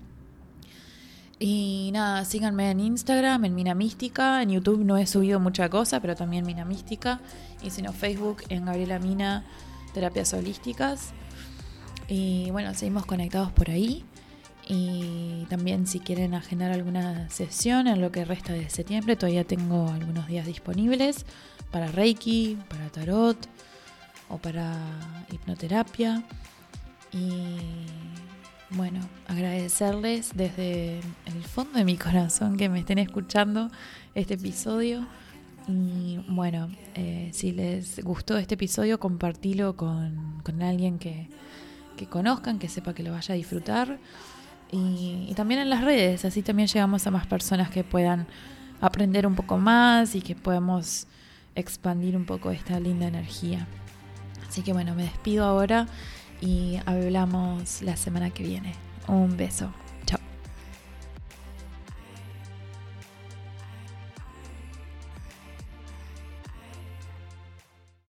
Y nada, síganme en Instagram, en Mina Mística. En YouTube no he subido mucha cosa, pero también Mina Mística. Y si no, Facebook, en Gabriela Mina, Terapias Holísticas. Y bueno, seguimos conectados por ahí. Y también si quieren agendar alguna sesión en lo que resta de septiembre, todavía tengo algunos días disponibles para Reiki, para Tarot o para hipnoterapia. Y bueno, agradecerles desde el fondo de mi corazón que me estén escuchando este episodio. Y bueno, eh, si les gustó este episodio, compartilo con, alguien que, conozcan, que sepa que lo vaya a disfrutar. Y, y, también en las redes, así también llegamos a más personas que puedan aprender un poco más y que podamos expandir un poco esta linda energía. Así que bueno, me despido ahora y hablamos la semana que viene. Un beso.